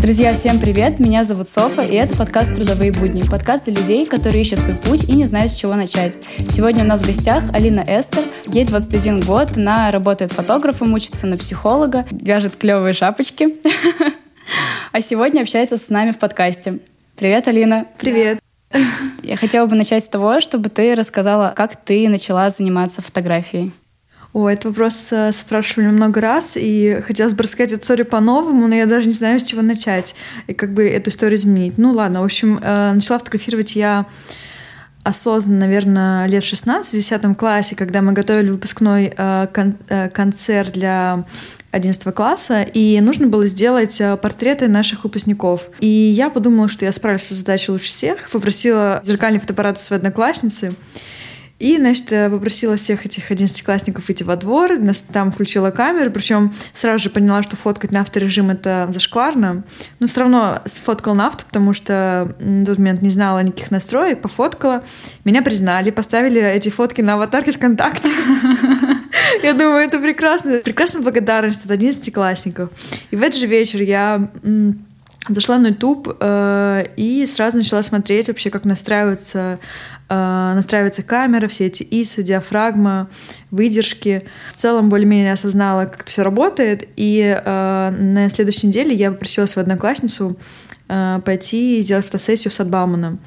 Друзья, всем привет! Меня зовут Софа, и это подкаст «Трудовые будни». Подкаст для людей, которые ищут свой путь и не знают, с чего начать. Сегодня у нас в гостях Алина Эстер. Ей 21 год, она работает фотографом, учится на психолога, вяжет клевые шапочки. А сегодня общается с нами в подкасте. Привет, Алина! Привет! Я хотела бы начать с того, чтобы ты рассказала, как ты начала заниматься фотографией. О, этот вопрос э, спрашивали много раз, и хотелось бы рассказать эту историю по-новому, но я даже не знаю, с чего начать, и как бы эту историю изменить. Ну ладно, в общем, э, начала фотографировать я осознанно, наверное, лет 16, в 10 классе, когда мы готовили выпускной э, кон концерт для 11 класса, и нужно было сделать портреты наших выпускников. И я подумала, что я справлюсь с задачей лучше всех, попросила зеркальный фотоаппарат у своей одноклассницы, и, значит, попросила всех этих одиннадцатиклассников идти во двор, там включила камеру, причем сразу же поняла, что фоткать на авторежим это зашкварно. Но все равно сфоткала на авто, потому что в тот момент не знала никаких настроек, пофоткала. Меня признали, поставили эти фотки на аватарке ВКонтакте. Я думаю, это прекрасно. Прекрасная благодарность от одиннадцатиклассников. И в этот же вечер я Зашла на YouTube э, и сразу начала смотреть вообще, как настраивается, э, настраивается камера, все эти ISO, диафрагма, выдержки. В целом более-менее осознала, как это все работает. И э, на следующей неделе я попросила свою одноклассницу э, пойти и сделать фотосессию с Садбауманом.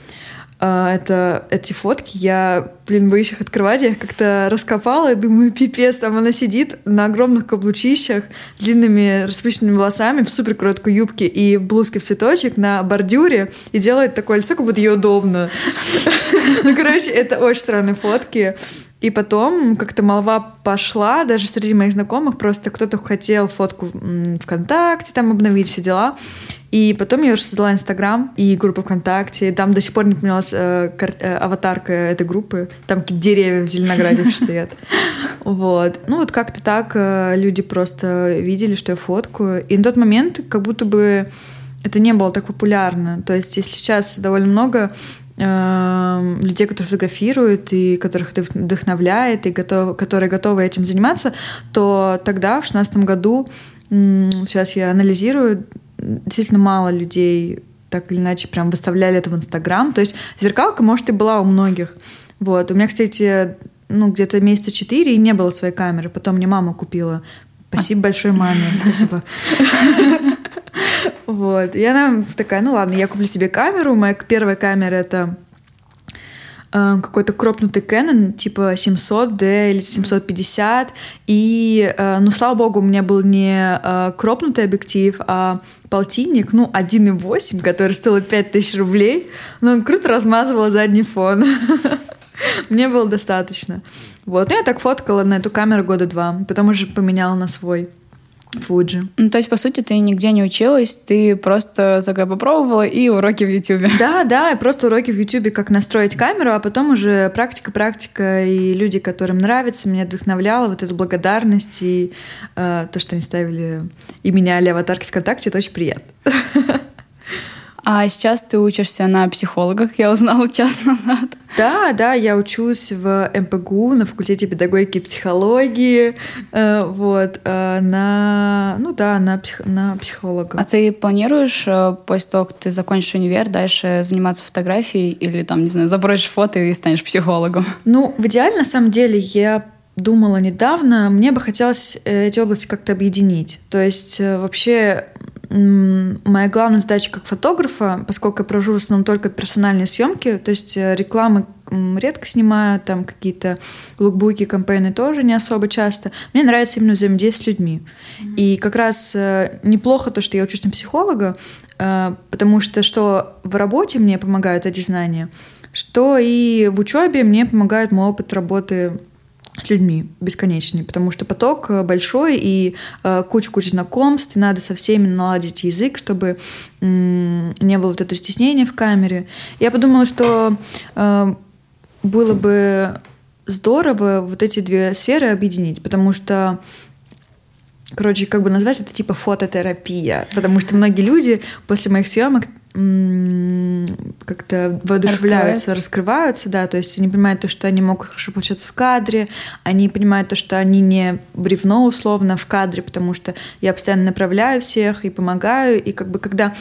А, это, эти фотки, я, блин, боюсь их открывать, я их как-то раскопала и думаю, пипец, там она сидит на огромных каблучищах с длинными распущенными волосами в супер короткой юбке и в блузке в цветочек на бордюре и делает такое лицо, как будто ей удобно. Ну, короче, это очень странные фотки. И потом как-то молва пошла, даже среди моих знакомых, просто кто-то хотел фотку ВКонтакте там обновить, все дела. И потом я уже создала Инстаграм и группу ВКонтакте. Там до сих пор не поменялась э, э, аватарка этой группы. Там какие-то деревья в Зеленограде стоят. Вот. Ну вот как-то так э, люди просто видели, что я фоткаю. И на тот момент как будто бы это не было так популярно. То есть если сейчас довольно много Эм, людей, которые фотографируют и которых это вдохновляет, и готов, которые готовы этим заниматься, то тогда, в 2016 году, сейчас я анализирую, действительно мало людей так или иначе прям выставляли это в Инстаграм. То есть зеркалка, может, и была у многих. Вот. У меня, кстати, ну, где-то месяца четыре и не было своей камеры. Потом мне мама купила. Спасибо большое маме. Спасибо. Вот. И она такая, ну ладно, я куплю себе камеру. Моя первая камера это какой-то кропнутый Canon, типа 700D или 750. И, э, ну, слава богу, у меня был не э, кропнутый объектив, а полтинник, ну, 1.8, который стоил 5000 рублей. Но он круто размазывал задний фон. Мне было достаточно. Вот. Ну, я так фоткала на эту камеру года два. Потом уже поменяла на свой. Фуджи. Ну, то есть, по сути, ты нигде не училась, ты просто такая попробовала и уроки в Ютубе. Да, да, просто уроки в Ютубе, как настроить камеру, а потом уже практика, практика, и люди, которым нравится, меня вдохновляло, вот эту благодарность и э, то, что они ставили и меняли аватарки ВКонтакте, это очень приятно. А сейчас ты учишься на психологах, я узнала час назад. Да, да, я учусь в МПГУ на факультете педагогики и психологии, э, вот, э, на, ну да, на, псих, на психолога. А ты планируешь э, после того, как ты закончишь универ, дальше заниматься фотографией или там, не знаю, забросишь фото и станешь психологом? Ну, в идеале, на самом деле, я думала недавно, мне бы хотелось эти области как-то объединить. То есть вообще моя главная задача как фотографа, поскольку я провожу в основном только персональные съемки, то есть э, рекламы редко снимаю, там какие-то лукбуки, кампейны тоже не особо часто. Мне нравится именно взаимодействие с людьми. Mm-hmm. И как раз э, неплохо то, что я учусь на психолога, э, потому что что в работе мне помогают эти знания, что и в учебе мне помогает мой опыт работы с людьми бесконечный, потому что поток э, большой и э, куча-куча знакомств, и надо со всеми наладить язык, чтобы не было вот этого стеснения в камере. Я подумала, что э, было бы здорово вот эти две сферы объединить, потому что короче, как бы назвать это типа фототерапия, потому что многие люди после моих съемок как-то воодушевляются, раскрываются, да, то есть они понимают то, что они могут хорошо получаться в кадре, они понимают то, что они не бревно условно в кадре, потому что я постоянно направляю всех и помогаю, и как бы когда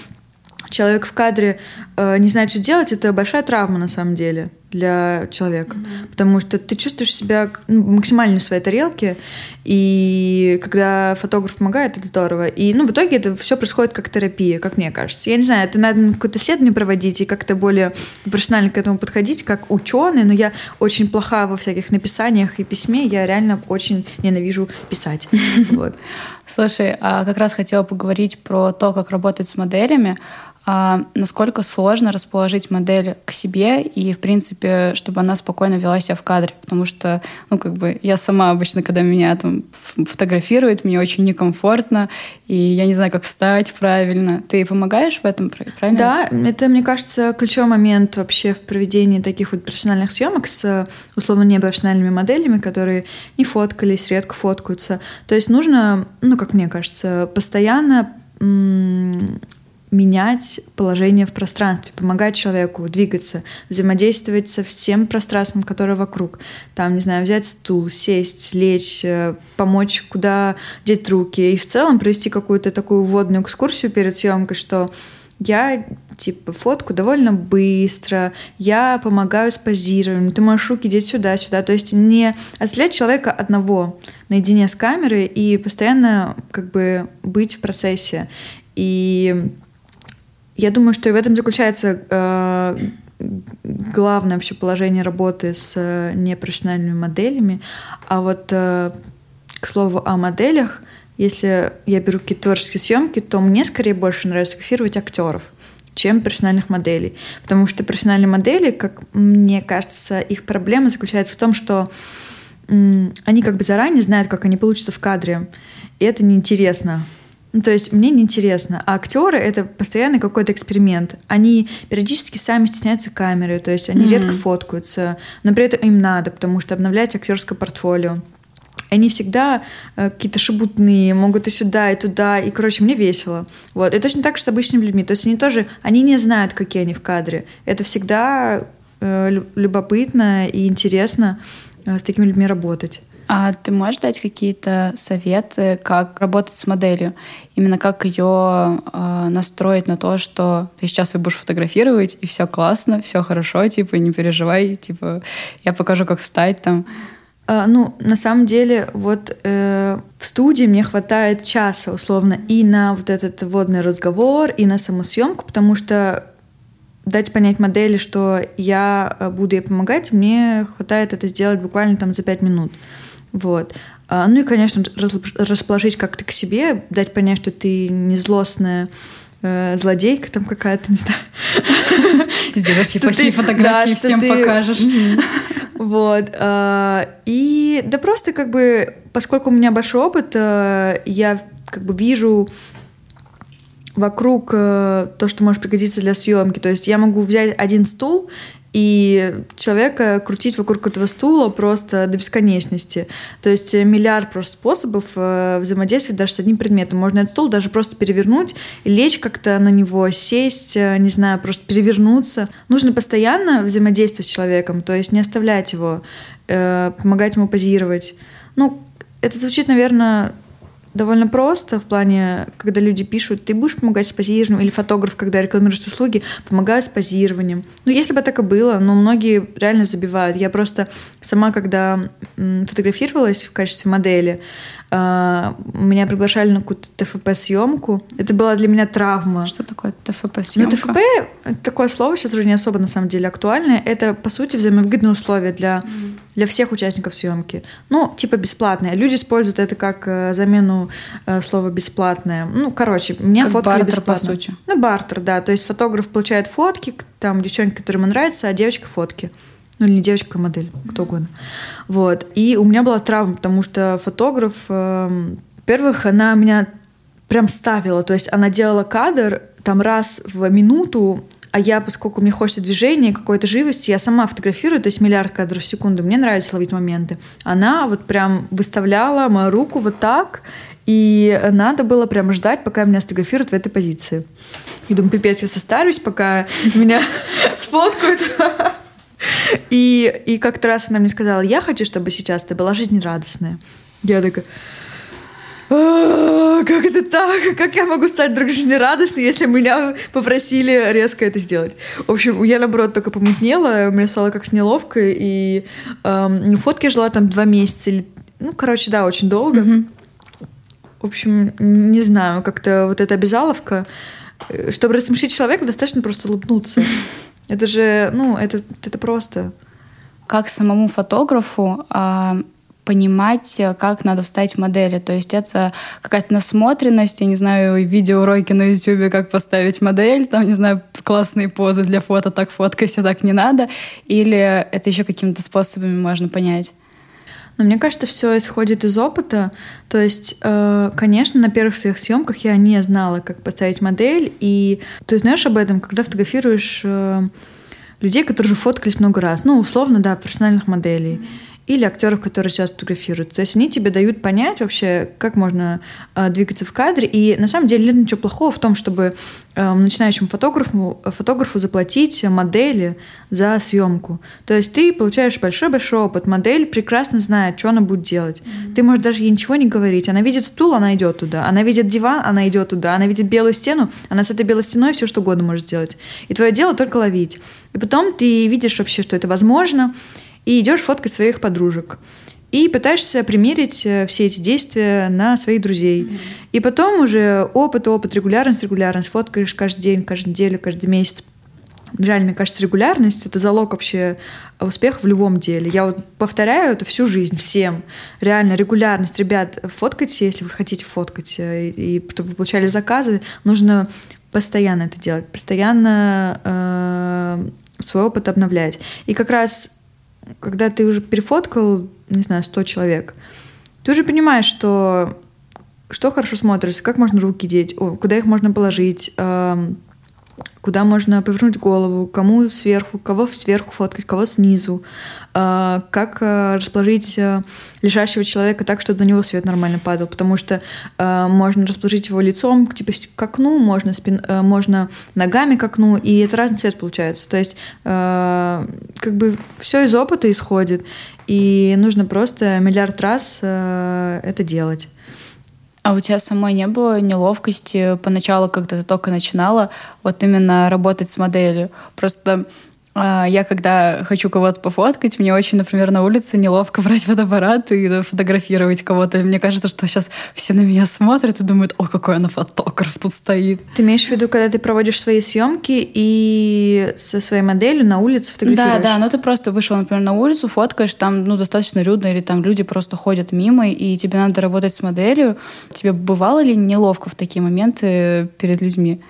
человек в кадре э, не знает, что делать, это большая травма на самом деле для человека, mm-hmm. потому что ты чувствуешь себя ну, максимально в своей тарелке, и когда фотограф помогает, это здорово. И ну, в итоге это все происходит как терапия, как мне кажется. Я не знаю, это надо какое-то исследование проводить и как-то более профессионально к этому подходить, как ученый, но я очень плоха во всяких написаниях и письме, я реально очень ненавижу писать. Слушай, а как раз хотела поговорить про то, как работать с моделями а, насколько сложно расположить модель к себе и, в принципе, чтобы она спокойно вела себя в кадре. Потому что, ну, как бы, я сама обычно, когда меня там фотографируют, мне очень некомфортно, и я не знаю, как встать правильно. Ты помогаешь в этом, правильно? Да, это, мне кажется, ключевой момент вообще в проведении таких вот профессиональных съемок с, условно, непрофессиональными моделями, которые не фоткались, редко фоткаются. То есть нужно, ну, как мне кажется, постоянно менять положение в пространстве, помогать человеку двигаться, взаимодействовать со всем пространством, которое вокруг. Там, не знаю, взять стул, сесть, лечь, э, помочь, куда деть руки. И в целом провести какую-то такую вводную экскурсию перед съемкой, что я типа фотку довольно быстро, я помогаю с позированием, ты можешь руки деть сюда-сюда, то есть не оставлять человека одного наедине с камерой и постоянно как бы быть в процессе. И я думаю, что и в этом заключается э, главное вообще положение работы с э, непрофессиональными моделями. А вот, э, к слову о моделях, если я беру какие-то творческие съемки, то мне скорее больше нравится фотографировать актеров чем профессиональных моделей. Потому что профессиональные модели, как мне кажется, их проблема заключается в том, что они как бы заранее знают, как они получатся в кадре. И это неинтересно. Ну, то есть мне неинтересно. А актеры — это постоянный какой-то эксперимент. Они периодически сами стесняются камеры, то есть они mm-hmm. редко фоткаются, но при этом им надо, потому что обновлять актерское портфолио. Они всегда э, какие-то шебутные, могут и сюда, и туда, и, короче, мне весело. Вот. И точно так же с обычными людьми. То есть они тоже, они не знают, какие они в кадре. Это всегда э, любопытно и интересно э, с такими людьми работать. А ты можешь дать какие-то советы, как работать с моделью? Именно как ее э, настроить на то, что ты сейчас ее будешь фотографировать, и все классно, все хорошо, типа, не переживай, типа, я покажу, как встать там. А, ну, на самом деле, вот э, в студии мне хватает часа, условно, и на вот этот водный разговор, и на саму съемку, потому что дать понять модели, что я э, буду ей помогать, мне хватает это сделать буквально там за пять минут. Вот. А, ну и, конечно, расположить как-то к себе, дать понять, что ты не злостная э, злодейка там какая-то, не знаю. Сделаешь плохие фотографии, всем покажешь. Вот. А, и да просто как бы, поскольку у меня большой опыт, э, я как бы вижу вокруг э, то, что может пригодиться для съемки. То есть я могу взять один стул и человека крутить вокруг этого стула просто до бесконечности. То есть э, миллиард просто способов э, взаимодействовать даже с одним предметом. Можно этот стул даже просто перевернуть лечь как-то на него, сесть, э, не знаю, просто перевернуться. Нужно постоянно взаимодействовать с человеком, то есть не оставлять его, помогать ему позировать. Ну, это звучит, наверное, довольно просто в плане, когда люди пишут, ты будешь помогать с позированием, или фотограф, когда рекламируешь услуги, помогаю с позированием. Ну, если бы так и было, но многие реально забивают. Я просто сама, когда фотографировалась в качестве модели, меня приглашали на какую-то ТФП-съемку. Это была для меня травма. Что такое ТФП-съемка? Ну, ТФП — такое слово сейчас уже не особо, на самом деле, актуальное. Это, по сути, взаимовыгодные условия для, mm. для всех участников съемки. Ну, типа бесплатные. Люди используют это как э, замену э, слова «бесплатное». Ну, короче, мне как фоткали бартер, бесплатно. по сути. Ну, бартер, да. То есть фотограф получает фотки, там девчонки, которым нравится, а девочка — фотки. Ну или не девочка, а модель, кто угодно. Вот. И у меня была травма, потому что фотограф, э, во-первых, она меня прям ставила. То есть она делала кадр там раз в минуту, а я, поскольку мне хочется движения, какой-то живости, я сама фотографирую, то есть миллиард кадров в секунду, мне нравится ловить моменты. Она вот прям выставляла мою руку вот так, И надо было прям ждать, пока меня сфотографируют в этой позиции. И думаю, пипец, я состарюсь, пока меня сфоткают. И, и как-то раз она мне сказала, я хочу, чтобы сейчас ты была жизнерадостная. Я такая, «А, как это так? Как я могу стать вдруг жизнерадостной, если меня попросили резко это сделать? В общем, я, наоборот, только помутнела, мне стало как-то неловко, и эм, фотки я жила там два месяца, или, ну, короче, да, очень долго. Mm-hmm. В общем, не знаю, как-то вот эта обязаловка, э, чтобы рассмешить человека, достаточно просто улыбнуться. Это же, ну, это, это просто. Как самому фотографу а, понимать, как надо встать в модели. То есть это какая-то насмотренность, я не знаю, видеоуроки на YouTube, как поставить модель, там, не знаю, классные позы для фото, так фоткайся, так не надо. Или это еще какими-то способами можно понять? Но мне кажется, все исходит из опыта. То есть, э, конечно, на первых своих съемках я не знала, как поставить модель. И ты знаешь об этом, когда фотографируешь э, людей, которые уже фоткались много раз. Ну, условно, да, профессиональных моделей. Mm-hmm или актеров, которые сейчас фотографируют. То есть они тебе дают понять вообще, как можно э, двигаться в кадре. И на самом деле нет ничего плохого в том, чтобы э, начинающему фотографу, фотографу заплатить модели за съемку. То есть ты получаешь большой-большой опыт. Модель прекрасно знает, что она будет делать. Mm-hmm. Ты можешь даже ей ничего не говорить. Она видит стул, она идет туда. Она видит диван, она идет туда. Она видит белую стену, она с этой белой стеной все что угодно может сделать. И твое дело только ловить. И потом ты видишь вообще, что это возможно и идешь фоткать своих подружек. И пытаешься примерить э, все эти действия на своих друзей. Mm-hmm. И потом уже опыт, опыт, регулярность, регулярность. Фоткаешь каждый день, каждую неделю, каждый месяц. Реально, мне кажется, регулярность — это залог вообще успеха в любом деле. Я вот повторяю это всю жизнь всем. Реально, регулярность. Ребят, фоткайте, если вы хотите фоткать. Э, и, и чтобы вы получали заказы, нужно постоянно это делать, постоянно э, свой опыт обновлять. И как раз когда ты уже перефоткал, не знаю, 100 человек, ты уже понимаешь, что что хорошо смотрится, как можно руки деть, куда их можно положить, куда можно повернуть голову, кому сверху, кого сверху фоткать, кого снизу, а, как а, расположить а, лежащего человека так, чтобы на него свет нормально падал, потому что можно расположить его лицом типа к окну, можно, спин, можно ногами к окну, и это разный цвет получается. То есть как бы все из опыта исходит, и нужно просто миллиард раз это делать. А у тебя самой не было неловкости поначалу, когда ты только начинала, вот именно работать с моделью? Просто я когда хочу кого-то пофоткать, мне очень, например, на улице неловко брать фотоаппарат и фотографировать кого-то. мне кажется, что сейчас все на меня смотрят и думают, о, какой она фотограф тут стоит. Ты имеешь в виду, когда ты проводишь свои съемки и со своей моделью на улице фотографируешь? Да, да, ну ты просто вышел, например, на улицу, фоткаешь, там, ну, достаточно людно, или там люди просто ходят мимо, и тебе надо работать с моделью. Тебе бывало ли неловко в такие моменты перед людьми?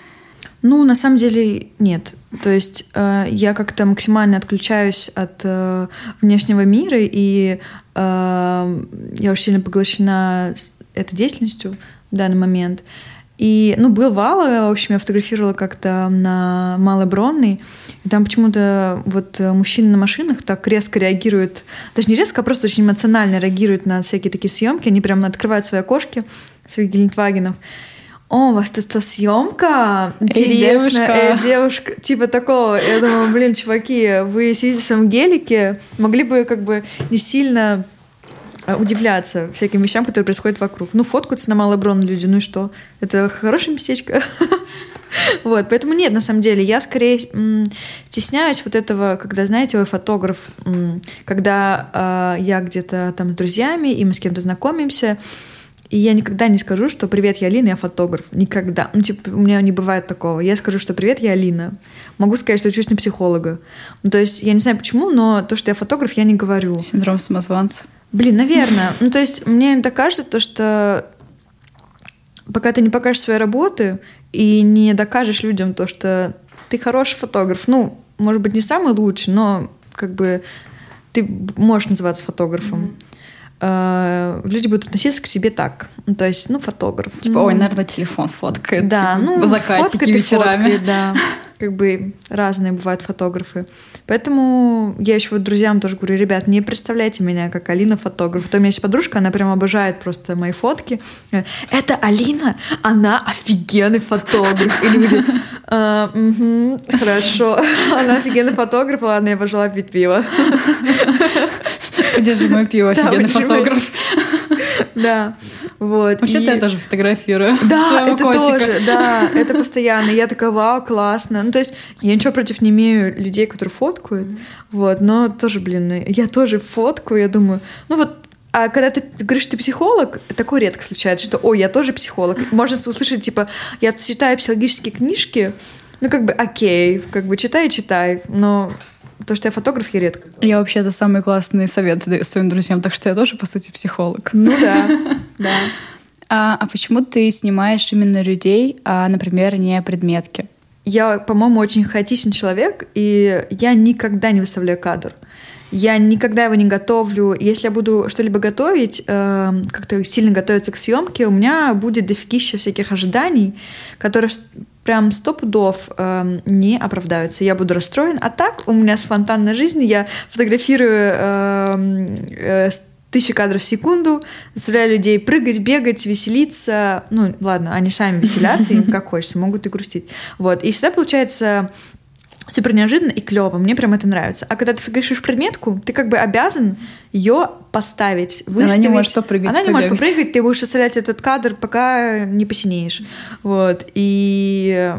Ну, на самом деле, нет. То есть э, я как-то максимально отключаюсь от э, внешнего мира, и э, я очень сильно поглощена этой деятельностью в данный момент. И, ну, был вал, в общем, я фотографировала как-то на Малой Бронной, и там почему-то вот мужчины на машинах так резко реагируют, даже не резко, а просто очень эмоционально реагируют на всякие такие съемки, они прям открывают свои окошки своих гелендвагенов, о, у вас тут съемка интересная, Эй, девушка. Эй, девушка. Типа такого. Я думаю, блин, чуваки, вы сидите в своем гелике, могли бы как бы не сильно э, удивляться всяким вещам, которые происходят вокруг. Ну, фоткаются на Малый Брон люди, ну и что? Это хорошее местечко. Вот, поэтому нет, на самом деле, я скорее стесняюсь вот этого, когда, знаете, вы фотограф, когда э, я где-то там с друзьями, и мы с кем-то знакомимся, и я никогда не скажу, что «Привет, я Алина, я фотограф». Никогда. Ну, типа, у меня не бывает такого. Я скажу, что «Привет, я Алина». Могу сказать, что учусь на психолога. Ну, то есть я не знаю почему, но то, что я фотограф, я не говорю. Синдром самозванца. Блин, наверное. Ну, то есть мне так кажется, то, что пока ты не покажешь свои работы и не докажешь людям то, что ты хороший фотограф, ну, может быть, не самый лучший, но как бы ты можешь называться фотографом. Mm-hmm э, люди будут относиться к себе так. Ну, то есть, ну, фотограф. Типа, ну, ой, наверное, телефон фоткает. Да, типа, ну, закатики фоткает вечерами. Фоткает, да. как бы разные бывают фотографы. Поэтому я еще вот друзьям тоже говорю, ребят, не представляйте меня как Алина фотограф. То у меня есть подружка, она прям обожает просто мои фотки. Это Алина, она офигенный фотограф. Или говорит, а, угу, хорошо, она офигенный фотограф, ладно, я пошла пить пиво. Подержи мое пиво, офигенный фотограф. Да, вот. Вообще-то я тоже фотографирую Да, это тоже, да, это постоянно. Я такая, вау, классно. Ну, то есть я ничего против не имею людей, которые фоткают, вот, но тоже, блин, я тоже фоткаю, я думаю, ну вот а когда ты говоришь, ты психолог, такое редко случается, что, ой, я тоже психолог. Можно услышать, типа, я читаю психологические книжки, ну, как бы, окей, как бы, читай, читай, но то, что я фотограф, я редко. Я вообще-то самый классный совет даю своим друзьям, так что я тоже, по сути, психолог. Ну да, да. А, а почему ты снимаешь именно людей, а, например, не предметки? Я, по-моему, очень хаотичный человек, и я никогда не выставляю кадр. Я никогда его не готовлю. Если я буду что-либо готовить, э, как-то сильно готовиться к съемке, у меня будет дофигища всяких ожиданий, которые прям сто пудов э, не оправдаются. Я буду расстроен. А так у меня спонтанная жизнь. Я фотографирую э, э, тысячи кадров в секунду, заставляю людей прыгать, бегать, веселиться. Ну, ладно, они сами веселятся, им как хочется, могут и грустить. Вот. И всегда получается супер неожиданно и клево. Мне прям это нравится. А когда ты фотографируешь предметку, ты как бы обязан ее поставить, выставить. Она не может попрыгать. Она не может попрыгать, ты будешь оставлять этот кадр, пока не посинеешь. Вот. И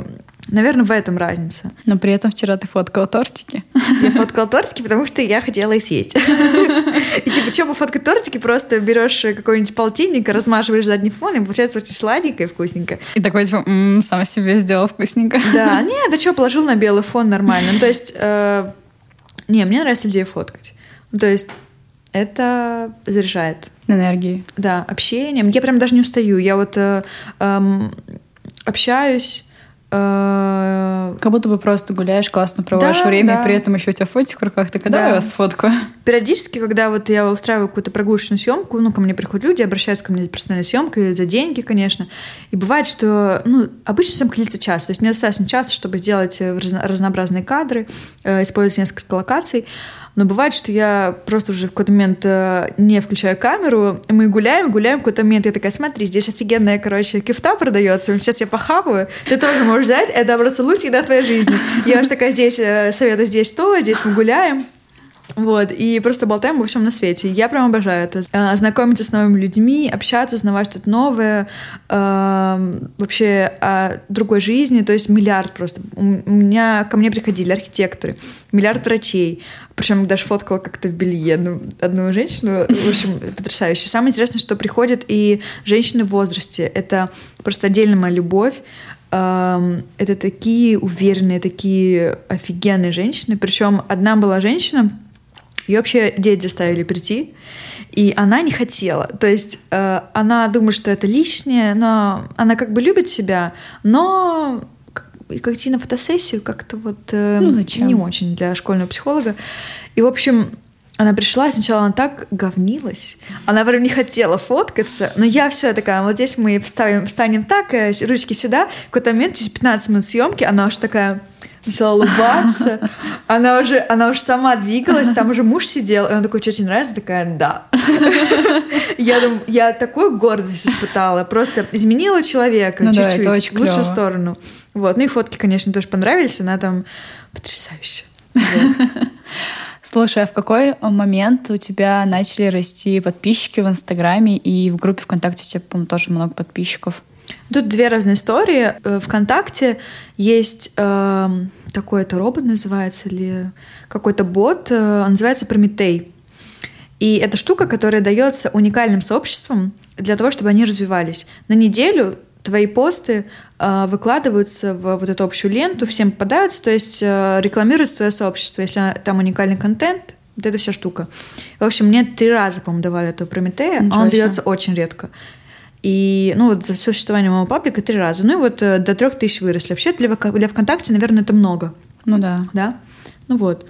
Наверное, в этом разница. Но при этом вчера ты фоткала тортики. Я фоткала тортики, потому что я хотела их съесть. И типа, что пофоткать тортики, просто берешь какой-нибудь полтинник, размаживаешь задний фон, и получается очень сладенько и вкусненько. И такой, типа, сам себе сделал вкусненько. Да, не, да что, положил на белый фон нормально. Ну, то есть, э, не, мне нравится людей фоткать. Ну, то есть, это заряжает. Энергии. Да, общением. Я прям даже не устаю. Я вот э, э, общаюсь как будто бы просто гуляешь, классно проводишь да, время, да. и при этом еще у тебя фотик в руках. Ты когда да. я вас сфоткаю? Периодически, когда вот я устраиваю какую-то прогулочную съемку, ну, ко мне приходят люди, обращаются ко мне за персональной съемкой, за деньги, конечно. И бывает, что, ну, обычно съемка длится час. То есть мне достаточно часа, чтобы сделать э, разнообразные кадры, э, использовать несколько локаций. Но бывает, что я просто уже в какой-то момент э, не включаю камеру, мы гуляем, гуляем, в какой-то момент я такая, смотри, здесь офигенная, короче, кифта продается, сейчас я похаваю, ты тоже можешь взять, это просто лучший день твоей жизни. Я уже такая, здесь э, советую, здесь то, здесь мы гуляем. Вот, и просто болтаем обо всем на свете. Я прям обожаю это. А, знакомиться с новыми людьми, общаться, узнавать что-то новое, вообще о другой жизни, то есть миллиард просто. У меня ко мне приходили архитекторы, миллиард врачей, причем даже фоткала как-то в белье одну, одну женщину, в общем, потрясающе. Самое интересное, что приходят и женщины в возрасте. Это просто отдельная моя любовь это такие уверенные, такие офигенные женщины. Причем одна была женщина, ее вообще дети заставили прийти, и она не хотела. То есть э, она думает, что это лишнее, но она как бы любит себя, но как идти на фотосессию как-то вот э, ну, не очень для школьного психолога. И, в общем, она пришла, сначала она так говнилась. Она прям не хотела фоткаться. Но я все такая, вот здесь мы вставим, встанем так, э, ручки сюда. В какой-то момент, через 15 минут съемки, она уже такая начала улыбаться. Она уже, она уже сама двигалась, там уже муж сидел, и он такой, что тебе нравится? Такая, да. Я, думаю, я такую гордость испытала, просто изменила человека ну чуть-чуть, в лучшую сторону. Вот. Ну и фотки, конечно, тоже понравились, она там потрясающая. Слушай, а в какой момент у тебя начали расти подписчики в Инстаграме и в группе ВКонтакте у тебя, по-моему, тоже много подписчиков? Тут две разные истории. Э, ВКонтакте есть э, такой это робот называется или какой-то бот, э, он называется Прометей. И это штука, которая дается уникальным сообществам для того, чтобы они развивались. На неделю твои посты выкладываются в вот эту общую ленту, всем попадаются, то есть э, рекламируется твое сообщество, если там уникальный контент, вот эта вся штука. В общем, мне три раза, по-моему, давали эту Прометея, а он дается очень редко. И, ну, вот за все существование моего паблика три раза. Ну, и вот э, до трех тысяч выросли. Вообще для, для ВКонтакте, наверное, это много. Ну да. Да? Ну вот.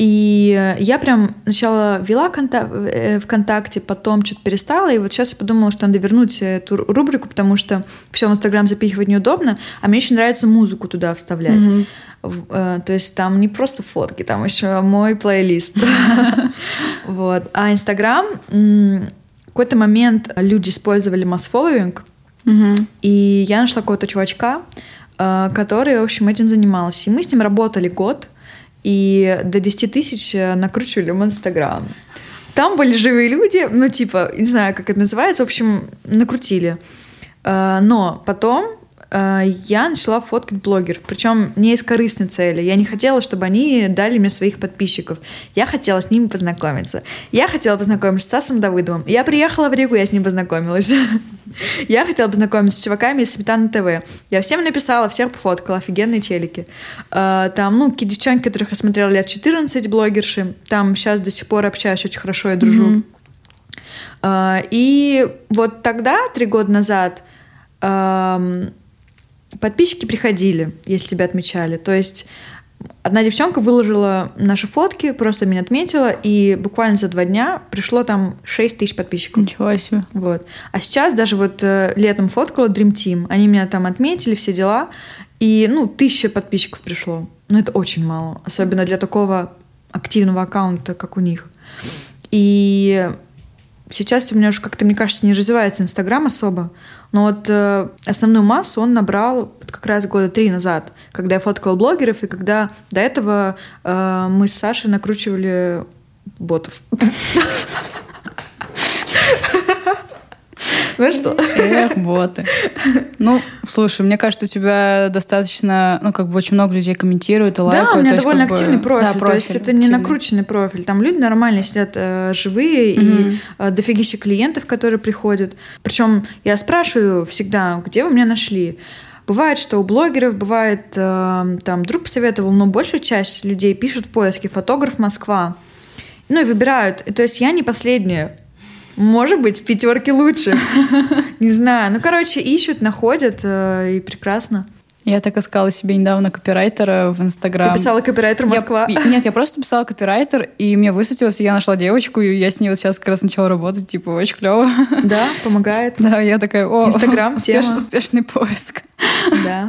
И я прям сначала вела э, ВКонтакте, потом что-то перестала, и вот сейчас я подумала, что надо вернуть эту рубрику, потому что все в Инстаграм запихивать неудобно, а мне еще нравится музыку туда вставлять. Mm-hmm. То есть там не просто фотки, там еще мой плейлист. Вот. А Инстаграм в какой-то момент люди использовали масс-фолловинг, и я нашла какого-то чувачка, э, который, в общем, этим занимался. И мы с ним работали год, и до 10 тысяч э, накручивали в Инстаграм. Там были живые люди, ну, типа, не знаю, как это называется, в общем, накрутили. Э, но потом я начала фоткать блогеров, причем не из корыстной цели. Я не хотела, чтобы они дали мне своих подписчиков. Я хотела с ними познакомиться. Я хотела познакомиться с Стасом Давыдовым. Я приехала в Ригу, я с ним познакомилась. Я хотела познакомиться с чуваками из Сметаны ТВ. Я всем написала, всех пофоткала, офигенные челики. Э, там, ну, какие девчонки, которых я смотрела лет 14, блогерши. Там сейчас до сих пор общаюсь очень хорошо, я дружу. Mm-hmm. И вот тогда, три года назад, эм, подписчики приходили, если тебя отмечали. То есть одна девчонка выложила наши фотки, просто меня отметила, и буквально за два дня пришло там 6 тысяч подписчиков. Ничего себе. Вот. А сейчас даже вот э, летом фоткала Dream Team, они меня там отметили, все дела, и, ну, тысяча подписчиков пришло. Ну, это очень мало, особенно для такого активного аккаунта, как у них. И сейчас у меня уже как-то, мне кажется, не развивается Инстаграм особо. Но вот э, основную массу он набрал как раз года три назад, когда я фоткала блогеров, и когда до этого э, мы с Сашей накручивали ботов. Ну что? Эх, боты. Ну, слушай, мне кажется, у тебя достаточно, ну, как бы очень много людей комментируют и лайкают. Да, у меня довольно есть, активный бы, профиль. Да, профиль. То есть это активный. не накрученный профиль. Там люди нормально сидят э, живые угу. и э, дофигища клиентов, которые приходят. Причем я спрашиваю всегда, где вы меня нашли? Бывает, что у блогеров, бывает, э, там, друг посоветовал, но большая часть людей пишет в поиске «фотограф Москва». Ну и выбирают. То есть я не последняя. Может быть, пятерки лучше. Не знаю. Ну, короче, ищут, находят, э, и прекрасно. Я так искала себе недавно копирайтера в Инстаграм. Ты писала копирайтер Москва? Я, нет, я просто писала копирайтер, и мне высветилось, и я нашла девочку, и я с ней вот сейчас как раз начала работать, типа, очень клево. Да, помогает. Да, я такая, о, Инстаграм, успеш, успешный поиск. Да.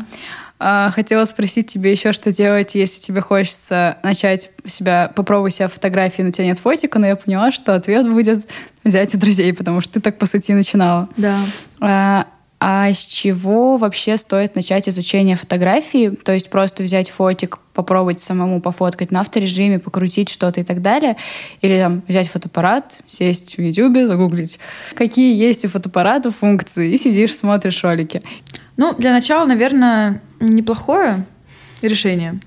А, хотела спросить тебе еще, что делать, если тебе хочется начать себя, попробовать себя фотографии, но у тебя нет фотика, но я поняла, что ответ будет взять у друзей, потому что ты так, по сути, начинала. Да. А, с чего вообще стоит начать изучение фотографии? То есть просто взять фотик, попробовать самому пофоткать на авторежиме, покрутить что-то и так далее? Или там взять фотоаппарат, сесть в YouTube, загуглить, какие есть у фотоаппарата функции, и сидишь, смотришь ролики. Ну, для начала, наверное, неплохое решение.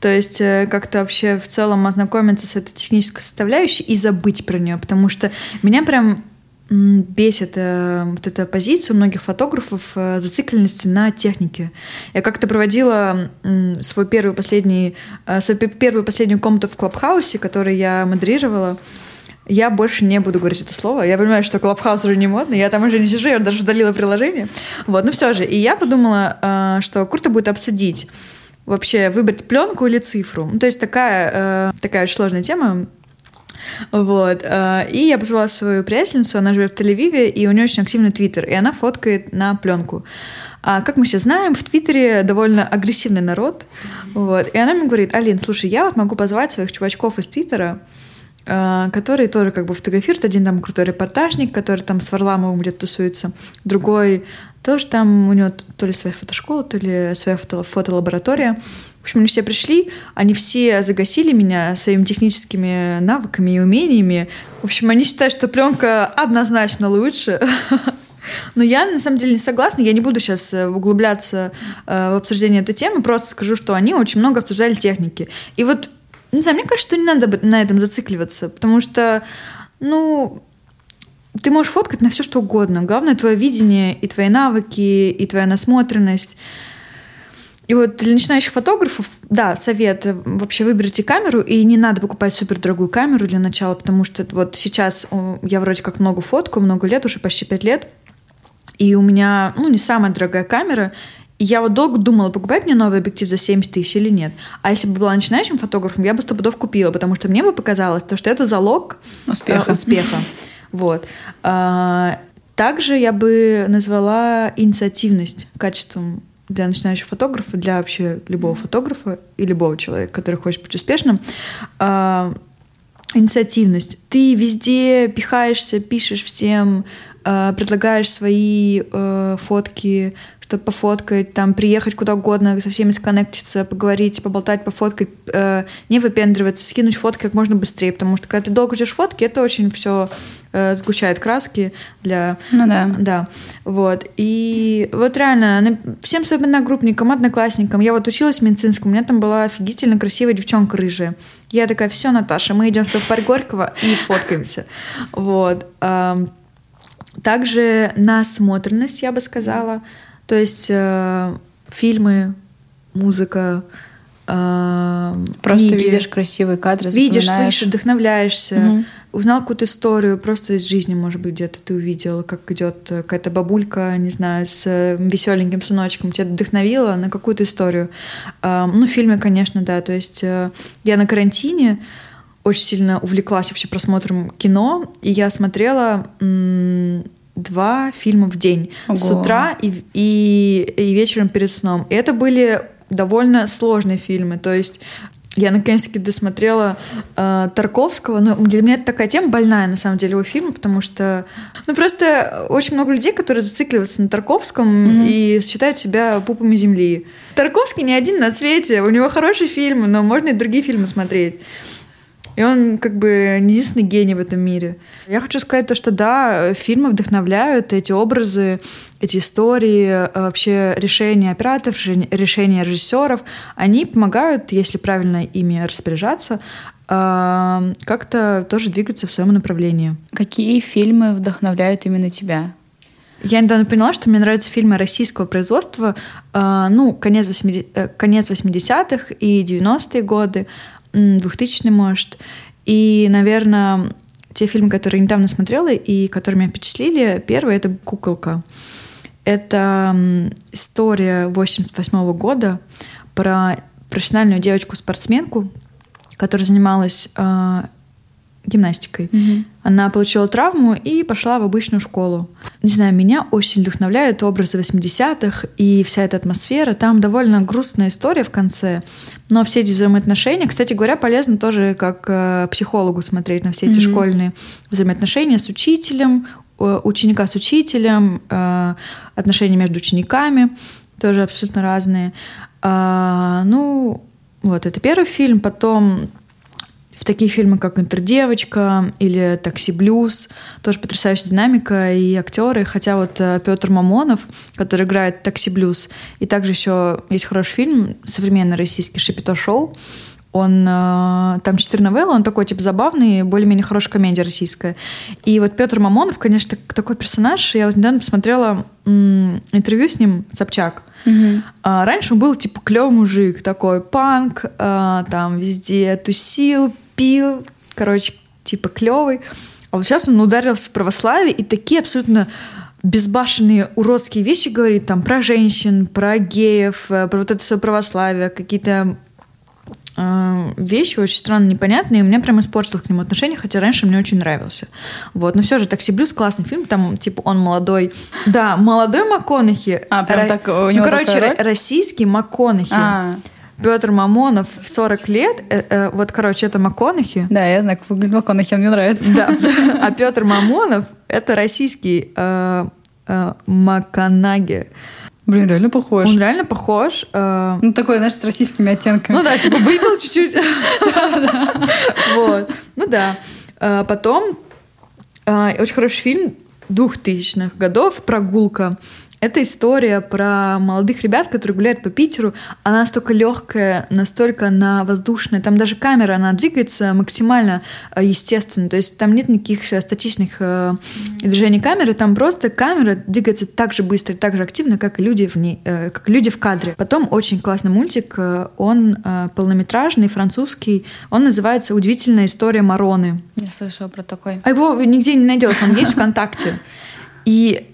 То есть э, как-то вообще в целом ознакомиться с этой технической составляющей и забыть про нее, потому что меня прям бесит э, вот эта позиция у многих фотографов э, зацикленности на технике. Я как-то проводила э, свой первый последний, э, свою первую последнюю комнату в Клабхаусе, который я модерировала. Я больше не буду говорить это слово. Я понимаю, что Клабхаус уже не модный. Я там уже не сижу, я даже удалила приложение. Вот, ну все же. И я подумала, э, что круто будет обсудить вообще выбрать пленку или цифру. Ну, то есть такая, э, такая очень сложная тема. Вот. Э, и я позвала свою приятельницу, она живет в Тель-Авиве, и у нее очень активный твиттер, и она фоткает на пленку. А как мы все знаем, в Твиттере довольно агрессивный народ. Вот. И она мне говорит, Алин, слушай, я вот могу позвать своих чувачков из Твиттера, Э, который тоже как бы фотографирует. Один там крутой репортажник, который там с Варламовым где-то тусуется. Другой тоже там у него то ли своя фотошкола, то ли своя фото фотолаборатория. Общем, они все пришли, они все загасили меня своими техническими навыками и умениями. В общем, они считают, что пленка однозначно лучше. Но я на самом деле не согласна, я не буду сейчас э, углубляться э, в обсуждение этой темы, просто скажу, что они очень много обсуждали техники. И вот не знаю, мне кажется, что не надо на этом зацикливаться, потому что, ну, ты можешь фоткать на все что угодно. Главное твое видение и твои навыки, и твоя насмотренность. И вот для начинающих фотографов, да, совет, вообще выберите камеру, и не надо покупать супер дорогую камеру для начала, потому что вот сейчас я вроде как много фотку, много лет, уже почти пять лет, и у меня, ну, не самая дорогая камера, И я вот долго думала, покупать мне новый объектив за 70 тысяч или нет. А если бы была начинающим фотографом, я бы сто пудов купила, потому что мне бы показалось, то, что это залог успеха. Э, успеха. Вот. А, также я бы назвала инициативность качеством для начинающих фотографов, для вообще любого фотографа и любого человека, который хочет быть успешным. А, инициативность. Ты везде пихаешься, пишешь всем, а, предлагаешь свои э, фотки, чтобы пофоткать, там, приехать куда угодно, со всеми сконнектиться, поговорить, поболтать, пофоткать, э, не выпендриваться, скинуть фотки как можно быстрее, потому что когда ты долго ждешь фотки, это очень все э, сгущает краски для... Ну да. Да, вот. И вот реально, всем своим одногруппникам, одноклассникам, я вот училась в медицинском, у меня там была офигительно красивая девчонка рыжая. Я такая, все, Наташа, мы идем с тобой в парк Горького и фоткаемся. Вот. Также насмотренность, я бы сказала. То есть э, фильмы, музыка, э, Просто книги. видишь красивые кадры, Видишь, слышишь, вдохновляешься. Угу. Узнал какую-то историю просто из жизни, может быть, где-то ты увидел, как идет какая-то бабулька, не знаю, с веселеньким сыночком, тебя вдохновила на какую-то историю. Э, ну, в фильме, конечно, да. То есть э, я на карантине очень сильно увлеклась вообще просмотром кино, и я смотрела два фильма в день. Ого. С утра и, и, и вечером перед сном. И это были довольно сложные фильмы. То есть я наконец-таки досмотрела э, Тарковского. Но для меня это такая тема больная, на самом деле, его фильма, потому что... Ну, просто очень много людей, которые зацикливаются на Тарковском mm-hmm. и считают себя пупами земли. Тарковский не один на свете. У него хорошие фильмы, но можно и другие фильмы смотреть. И он как бы не единственный гений в этом мире. Я хочу сказать то, что да, фильмы вдохновляют, эти образы, эти истории, э, вообще решения операторов, решения режиссеров, они помогают, если правильно ими распоряжаться, э, как-то тоже двигаться в своем направлении. Какие фильмы вдохновляют именно тебя? Я недавно поняла, что мне нравятся фильмы российского производства, э, ну, конец, 80, конец 80-х и 90-е годы. 2000 может. И, наверное, те фильмы, которые недавно смотрела и которые меня впечатлили, первый — это «Куколка». Это история 88 года про профессиональную девочку-спортсменку, которая занималась э, гимнастикой. Угу. Она получила травму и пошла в обычную школу. Не знаю, меня очень вдохновляют образы 80-х и вся эта атмосфера. Там довольно грустная история в конце, но все эти взаимоотношения, кстати говоря, полезно тоже как э, психологу смотреть на все эти mm школьные взаимоотношения с учителем, ученика с учителем, э, отношения между учениками тоже абсолютно разные. А, ну, вот, это первый фильм. Потом в такие фильмы, как «Интердевочка» или «Такси Блюз». Тоже потрясающая динамика и актеры. Хотя вот э, Петр Мамонов, который играет «Такси Блюз», и также еще есть хороший фильм, современный российский «Шипито Шоу», он э, там четыре новеллы, он такой типа забавный, более-менее хорошая комедия российская. И вот Петр Мамонов, конечно, такой персонаж. Я вот недавно посмотрела интервью с ним Собчак. Угу. А, раньше он был типа клевый мужик, такой панк, а, там везде тусил, пил, короче, типа клевый. А вот сейчас он ударился в православие и такие абсолютно безбашенные уродские вещи говорит там про женщин, про геев, э, про вот это все православие, какие-то э, вещи очень странно непонятные, и у меня прям испортил к нему отношение, хотя раньше мне очень нравился. Вот, но все же «Такси Блюз» классный фильм, там, типа, он молодой. Да, молодой МакКонахи. А, прям Ро... так, у него ну, Короче, российский МакКонахи. А. Петр Мамонов в 40 лет. Э, э, вот, короче, это МакКонахи. Да, я знаю, как выглядит МакКонахи, он мне нравится. Да. А Петр Мамонов — это российский э, э, Маканаги. Блин, реально похож. Он реально похож. Э... Ну, такой, знаешь, с российскими оттенками. Ну да, типа выпил чуть-чуть. Вот. Ну да. Э, потом э, очень хороший фильм двухтысячных годов «Прогулка». Это история про молодых ребят, которые гуляют по Питеру. Она настолько легкая, настолько она воздушная. Там даже камера, она двигается максимально э, естественно. То есть там нет никаких э, статичных э, движений камеры. Там просто камера двигается так же быстро, так же активно, как и люди в, ней, как люди в кадре. Потом очень классный мультик. Он полнометражный, французский. Он называется «Удивительная история Мароны». Я слышала про такой. А его нигде не найдешь, он есть ВКонтакте. И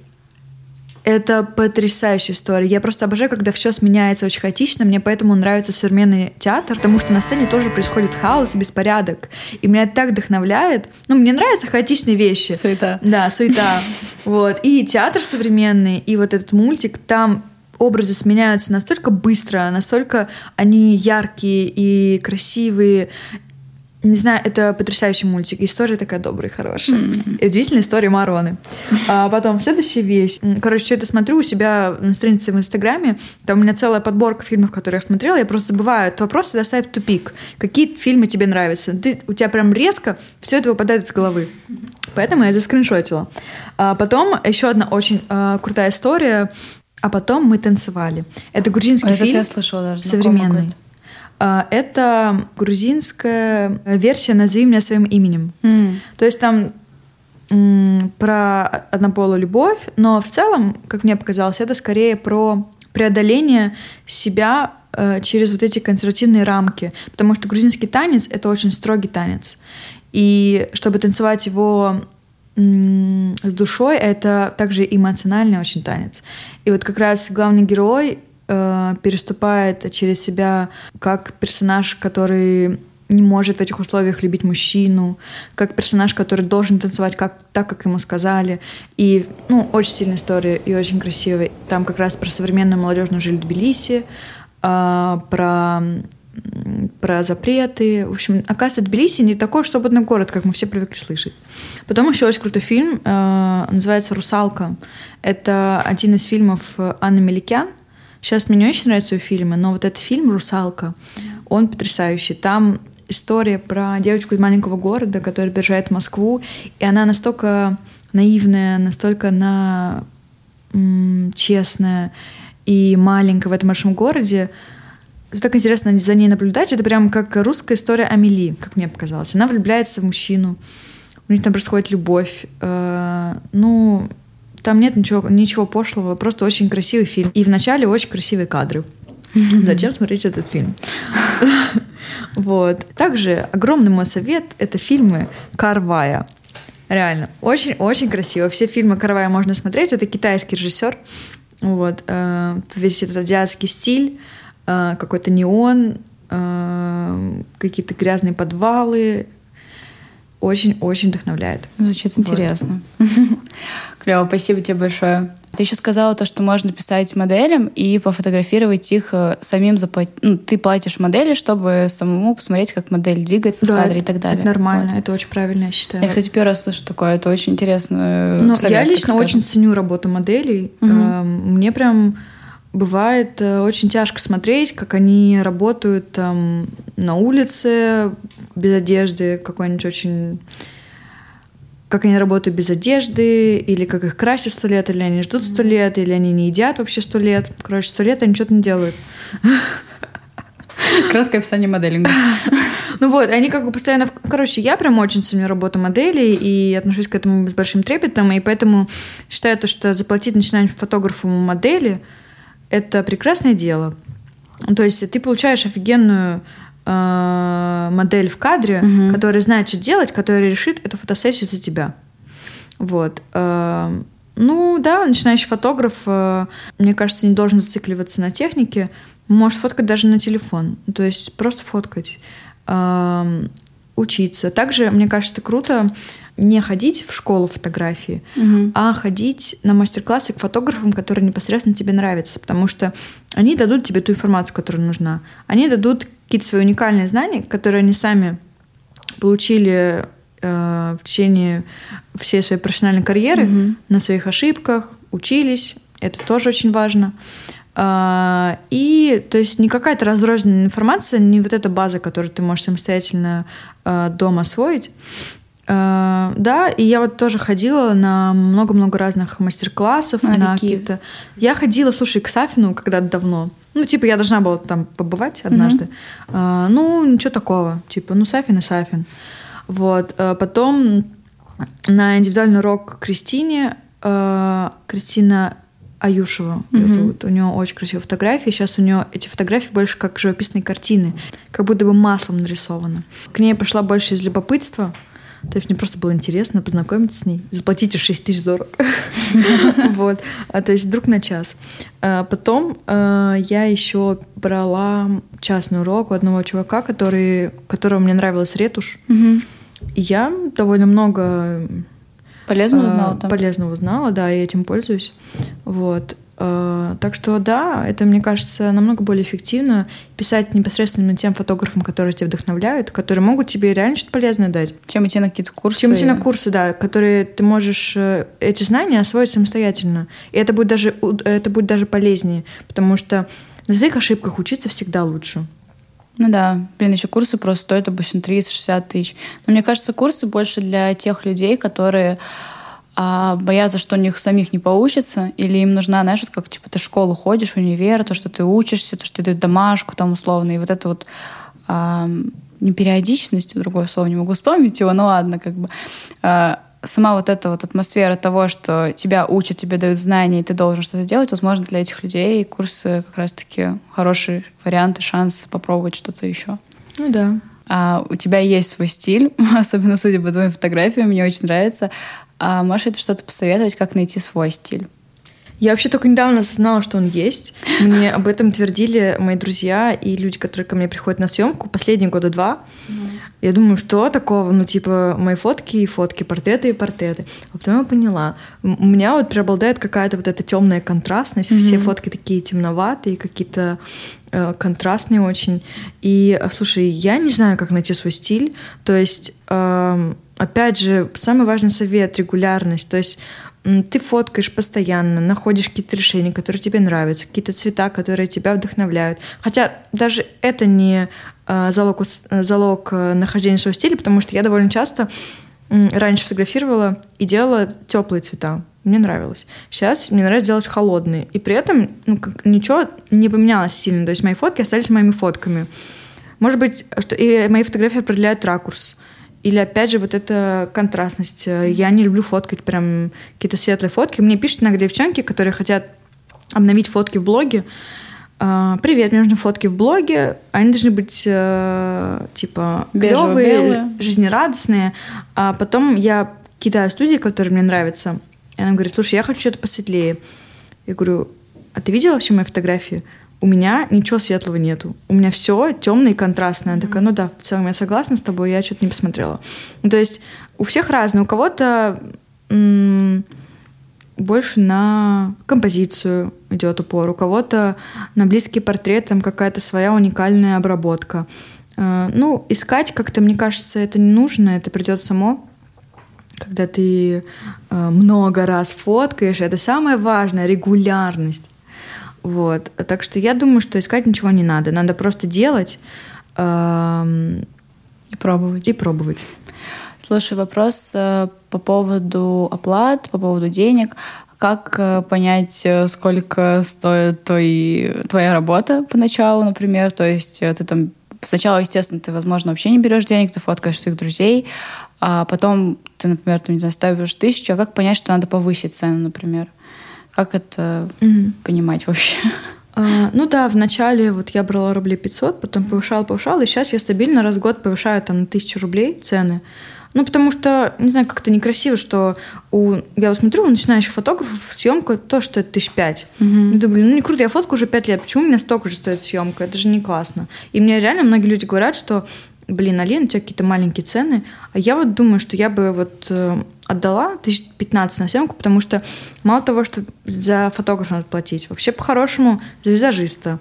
Это потрясающая история. Я просто обожаю, когда все сменяется очень хаотично. Мне поэтому нравится современный театр, потому что на сцене тоже происходит хаос и беспорядок. И меня это так вдохновляет. Ну, мне нравятся хаотичные вещи. Суета. Да, суета. Вот. И театр современный, и вот этот мультик, там образы сменяются настолько быстро, настолько они яркие и красивые, не знаю, это потрясающий мультик. История такая добрая, хорошая. Mm-hmm. Удивительная история Мароны. А потом следующая вещь. Короче, все это смотрю у себя на странице в Инстаграме. Там у меня целая подборка фильмов, которые я смотрела. Я просто забываю. Этот вопрос всегда ставит в тупик. Какие фильмы тебе нравятся? Ты, у тебя прям резко все это выпадает из головы. Поэтому я заскриншотила. А потом еще одна очень а, крутая история. А потом мы танцевали. Это грузинский а фильм. Я слышала даже. Современный. А, это грузинская версия «Назови меня своим именем». Mm. То есть там про однополую любовь, но в целом, как мне показалось, это скорее про преодоление себя э, через вот эти консервативные рамки, потому что грузинский танец — это очень строгий танец. И чтобы танцевать его с душой, это также эмоциональный очень танец. И вот как раз главный герой э, переступает через себя как персонаж, который не может в этих условиях любить мужчину, как персонаж, который должен танцевать как, так, как ему сказали. И, ну, очень сильная история и очень красивая. Там как раз про современную молодежную жизнь в Тбилиси, э, про про запреты. В общем, оказывается, Тбилиси не такой уж свободный город, как мы все привыкли слышать. Потом еще очень крутой фильм, э, называется «Русалка». Это один из фильмов Анны Меликян — Сейчас мне не очень нравятся ее фильмы, но вот этот фильм «Русалка», он потрясающий. Там история про девочку из маленького города, которая приезжает в Москву, и она настолько наивная, настолько она м- честная и маленькая в этом большом городе. Так интересно за ней наблюдать. Это прям как русская история Амели, как мне показалось. Она влюбляется в мужчину, у них там происходит любовь. Э, ну, там нет ничего, ничего пошлого, просто очень красивый фильм. И вначале очень красивые кадры. Зачем смотреть этот фильм? Вот. Также огромный мой совет — это фильмы Карвая. Реально, очень-очень красиво. Все фильмы Карвая можно смотреть. Это китайский режиссер. Вот. Э, весь этот азиатский стиль, э, какой-то неон, э, какие-то грязные подвалы. Очень-очень вдохновляет. Звучит вот. Клево, спасибо тебе большое. Ты еще сказала то, что можно писать моделям и пофотографировать их э, самим заплатить. Ну, ты платишь модели, чтобы самому посмотреть, как модель двигается да, в кадре и так далее. Это нормально, вот. это очень правильно, я считаю. Я, кстати, первый раз слышу такое, это очень интересно. Ну, я лично очень ценю работу моделей. Угу. Мне прям бывает э, очень тяжко смотреть, как они работают там на улице без одежды, какой-нибудь очень как они работают без одежды, или как их красят сто лет, или они ждут сто лет, или они не едят вообще сто лет. Короче, сто лет они что-то не делают. Краткое описание моделинга. Ну вот, они как бы постоянно... Короче, я прям очень ценю работу моделей и отношусь к этому с большим трепетом, и поэтому считаю то, что заплатить начинающему фотографу модели — это прекрасное дело. То есть ты получаешь офигенную э, модель в кадре, угу. которая знает, что делать, которая решит эту фотосессию за тебя. Вот. Э, ну да, начинающий фотограф, э, мне кажется, не должен зацикливаться на технике. Может фоткать даже на телефон. То есть просто фоткать. Э, учиться. Также, мне кажется, круто не ходить в школу фотографии, угу. а ходить на мастер-классы к фотографам, которые непосредственно тебе нравятся, потому что они дадут тебе ту информацию, которая нужна. Они дадут какие-то свои уникальные знания, которые они сами получили э, в течение всей своей профессиональной карьеры угу. на своих ошибках, учились. Это тоже очень важно. Uh, и то есть не какая-то разрозненная информация, не вот эта база, которую ты можешь самостоятельно uh, дома освоить, Э, да, и я вот тоже ходила на много-много разных мастер-классов, а на какие-то. Я ходила, слушай, к Сафину когда-то давно. Ну, типа, я должна была там побывать однажды. Угу. ну, ничего такого. Типа, ну, Сафин и Сафин. Вот. Э, потом на индивидуальный урок Кристине. Кристина Аюшева mm-hmm. ее зовут. У нее очень красивые фотографии. Сейчас у нее эти фотографии больше как живописные картины, как будто бы маслом нарисованы. К ней пошла больше из любопытства, То есть мне просто было интересно познакомиться с ней. Заплатите 6 тысяч дорог. Вот. А, то есть друг на час. А, потом а, я еще брала частный урок у одного чувака, который, которого мне нравилась ретушь. И я довольно много полезного узнала там. Полезного узнала, да, и этим пользуюсь. Вот. Э, так что да, это, мне кажется, намного более эффективно писать непосредственно тем фотографам, которые тебя вдохновляют, которые могут тебе реально что-то полезное дать. Чем идти на какие-то курсы. Чем идти на курсы, да, которые ты можешь э, эти знания освоить самостоятельно. И это будет даже, это будет даже полезнее, потому что на своих ошибках учиться всегда лучше. Ну да, блин, еще курсы просто стоят обычно 30-60 тысяч. Но мне кажется, курсы больше для тех людей, которые а боятся, что у них самих не получится, или им нужна, знаешь, вот как типа ты в школу ходишь, универ, то, что ты учишься, то, что ты дают домашку там условно, и вот это вот а, не периодичность, другое слово не могу вспомнить его, ну ладно, как бы а, сама вот эта вот атмосфера того, что тебя учат, тебе дают знания, и ты должен что-то делать, возможно, для этих людей курсы как раз-таки хороший вариант и шанс попробовать что-то еще. Ну да. А у тебя есть свой стиль, особенно судя по твоим фотографиям, мне очень нравится. А можешь это что-то посоветовать, как найти свой стиль? Я вообще только недавно осознала, что он есть. Мне об этом твердили мои друзья и люди, которые ко мне приходят на съемку последние года два. Mm. Я думаю, что такого? Ну, типа, мои фотки и фотки, портреты и портреты. А потом я поняла. У меня вот преобладает какая-то вот эта темная контрастность. Mm-hmm. Все фотки такие темноватые, какие-то э, контрастные очень. И, слушай, я не знаю, как найти свой стиль. То есть... Э, опять же, самый важный совет — регулярность. То есть ты фоткаешь постоянно, находишь какие-то решения, которые тебе нравятся, какие-то цвета, которые тебя вдохновляют. Хотя даже это не а, залог, залог э, нахождения своего стиля, потому что я довольно часто раньше фотографировала и делала теплые цвета. Мне нравилось. Сейчас мне нравится делать холодные. И при этом ну, как, ничего не поменялось сильно. То есть мои фотки остались моими фотками. Может быть, что и мои фотографии определяют ракурс. Или опять же вот эта контрастность. Я не люблю фоткать прям какие-то светлые фотки. Мне пишут иногда девчонки, которые хотят обновить фотки в блоге. «А, Привет, мне нужны фотки в блоге. Они должны быть э, типа клевые, жизнерадостные. А потом я кидаю студии, которые мне нравятся. И она говорит, слушай, я хочу что-то посветлее. Я говорю, а ты видела вообще мои фотографии? У меня ничего светлого нету. У меня все темное и контрастное. Она такая, ну да, в целом я согласна с тобой, я что-то не посмотрела. Ну, то есть у всех разное. У кого-то больше на композицию идет упор, у кого-то на близкий портрет, там какая-то своя уникальная обработка. Э, ну, искать как-то, мне кажется, это не нужно, это придет само когда ты э, много раз фоткаешь, это самое важное, регулярность. Вот. Так что я думаю, что искать ничего не надо. Надо просто делать. Эм... И пробовать. И пробовать. Слушай, вопрос э, по поводу оплат, по поводу денег. Как э, понять, э, сколько стоит твой, твоя работа поначалу, например? То есть ты там сначала, естественно, ты, возможно, вообще не берешь денег, ты фоткаешь своих друзей, а потом ты, например, ты, не знаю, ставишь тысячу, а как понять, что надо повысить цену, например? Как это mm понимать вообще? А, ну да, вначале вот я брала рублей 500, потом повышала, повышала, и сейчас я стабильно раз в год повышаю там на тысячу рублей цены. Ну, потому что, не знаю, как-то некрасиво, что у... я вот смотрю у начинающих фотографов съемка то, что это тысяч пять. Mm-hmm. Думаю, ну не круто, я фотку уже пять лет, почему у меня столько же стоит съемка? Это же не классно. И мне реально многие люди говорят, что блин, Алина, у тебя какие-то маленькие цены. А я вот думаю, что я бы вот э, отдала 1015 на съемку, потому что мало того, что за фотографа надо платить, вообще по-хорошему за визажиста,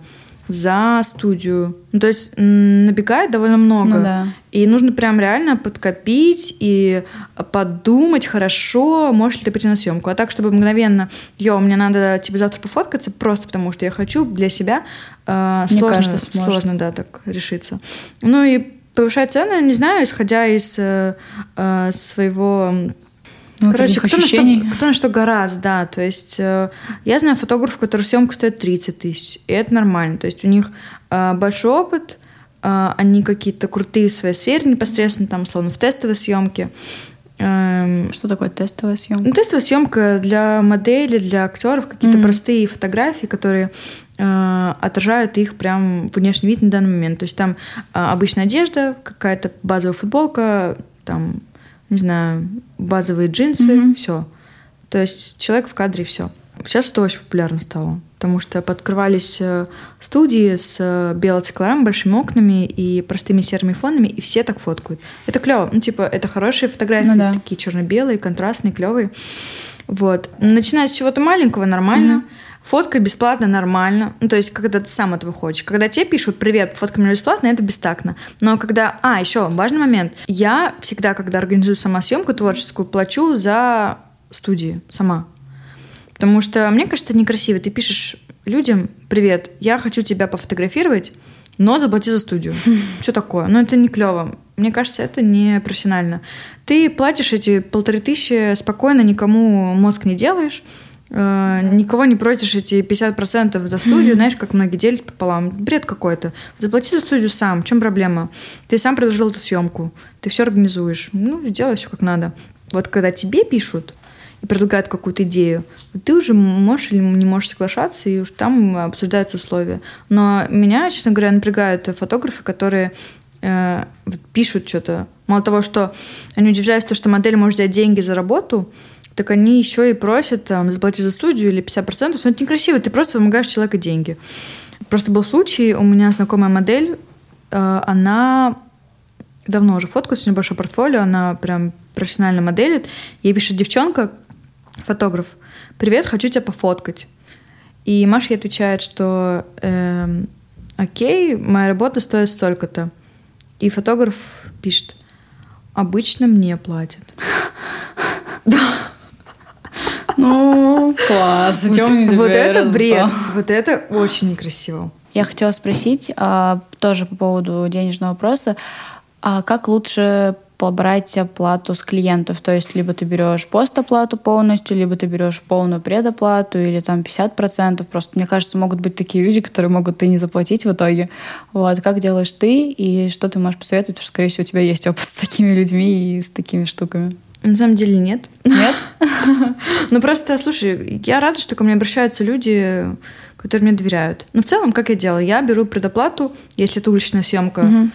за студию. Ну, то есть набегает довольно много. Ну, да. И нужно прям реально подкопить и подумать хорошо, можешь ли ты прийти на съемку. А так, чтобы мгновенно, йо, мне надо тебе завтра пофоткаться, просто потому что я хочу для себя, э, Мне сложно, кажется, сложно, да, так решиться. Ну и повышать цены, не знаю, исходя из э, э своего Короче, кто на, что, кто на что гораздо, да. То есть э, я знаю фотографов, у которых съемка стоит 30 тысяч, и это нормально. То есть у них э, большой опыт, э, они какие-то крутые в своей сфере непосредственно, там, словно в тестовой съемке. Эм, что такое тестовая съемка? Ну, тестовая съемка для моделей, для актеров, какие-то mm-hmm. простые фотографии, которые отражают их прям внешний вид на данный момент. То есть там э, обычная одежда, какая-то базовая футболка, там, не знаю, базовые джинсы, mm-hmm. все. То есть человек в кадре, все. Сейчас это очень популярно стало, потому что подкрывались э, студии с э, белоцекларом, большими окнами и простыми серыми фонами, и все так фоткают. Это клево. Ну, типа, это хорошие фотографии, ну, да. такие черно-белые, контрастные, клевые. Вот. Начиная с чего-то маленького, нормально. Угу. Фотка бесплатно, нормально. Ну, то есть, когда ты сам этого хочешь. Когда тебе пишут «Привет, фотка мне бесплатно», это бестактно. Но когда... А, еще важный момент. Я всегда, когда организую сама съемку творческую, плачу за студии сама. Потому что, мне кажется, некрасиво. Ты пишешь людям «Привет, я хочу тебя пофотографировать, но заплати за студию». Что такое? Ну, это не клево. Мне кажется, это не профессионально. Ты платишь эти полторы тысячи спокойно, никому мозг не делаешь, никого не просишь эти 50% за студию, знаешь, как многие делят пополам. Бред какой-то. Заплати за студию сам. В чем проблема? Ты сам предложил эту съемку. Ты все организуешь. Ну, сделай все как надо. Вот когда тебе пишут, и предлагают какую-то идею, ты уже можешь или не можешь соглашаться, и уж там обсуждаются условия. Но меня, честно говоря, напрягают фотографы, которые э, пишут что-то. Мало того, что они удивляются, что модель может взять деньги за работу, так они еще и просят там, заплатить за студию или 50%. Но это некрасиво, ты просто вымогаешь человека деньги. Просто был случай, у меня знакомая модель, э, она давно уже фоткает, у нее большое портфолио, она прям профессионально моделит. Ей пишет девчонка, фотограф, привет, хочу тебя пофоткать. И Маша ей отвечает, что э, окей, моя работа стоит столько-то. И фотограф пишет, обычно мне платят. Да. Ну, класс. Зачем вот, вот это бред. Вот это очень некрасиво. Я хотела спросить а, тоже по поводу денежного вопроса. А как лучше брать оплату с клиентов. То есть либо ты берешь постоплату полностью, либо ты берешь полную предоплату или там 50%. Просто, мне кажется, могут быть такие люди, которые могут и не заплатить в итоге. Вот. Как делаешь ты и что ты можешь посоветовать? Потому что, скорее всего, у тебя есть опыт с такими людьми и с такими штуками. На самом деле нет. Нет? Ну просто, слушай, я рада, что ко мне обращаются люди, которые мне доверяют. Но в целом, как я делаю? Я беру предоплату, если это уличная съемка,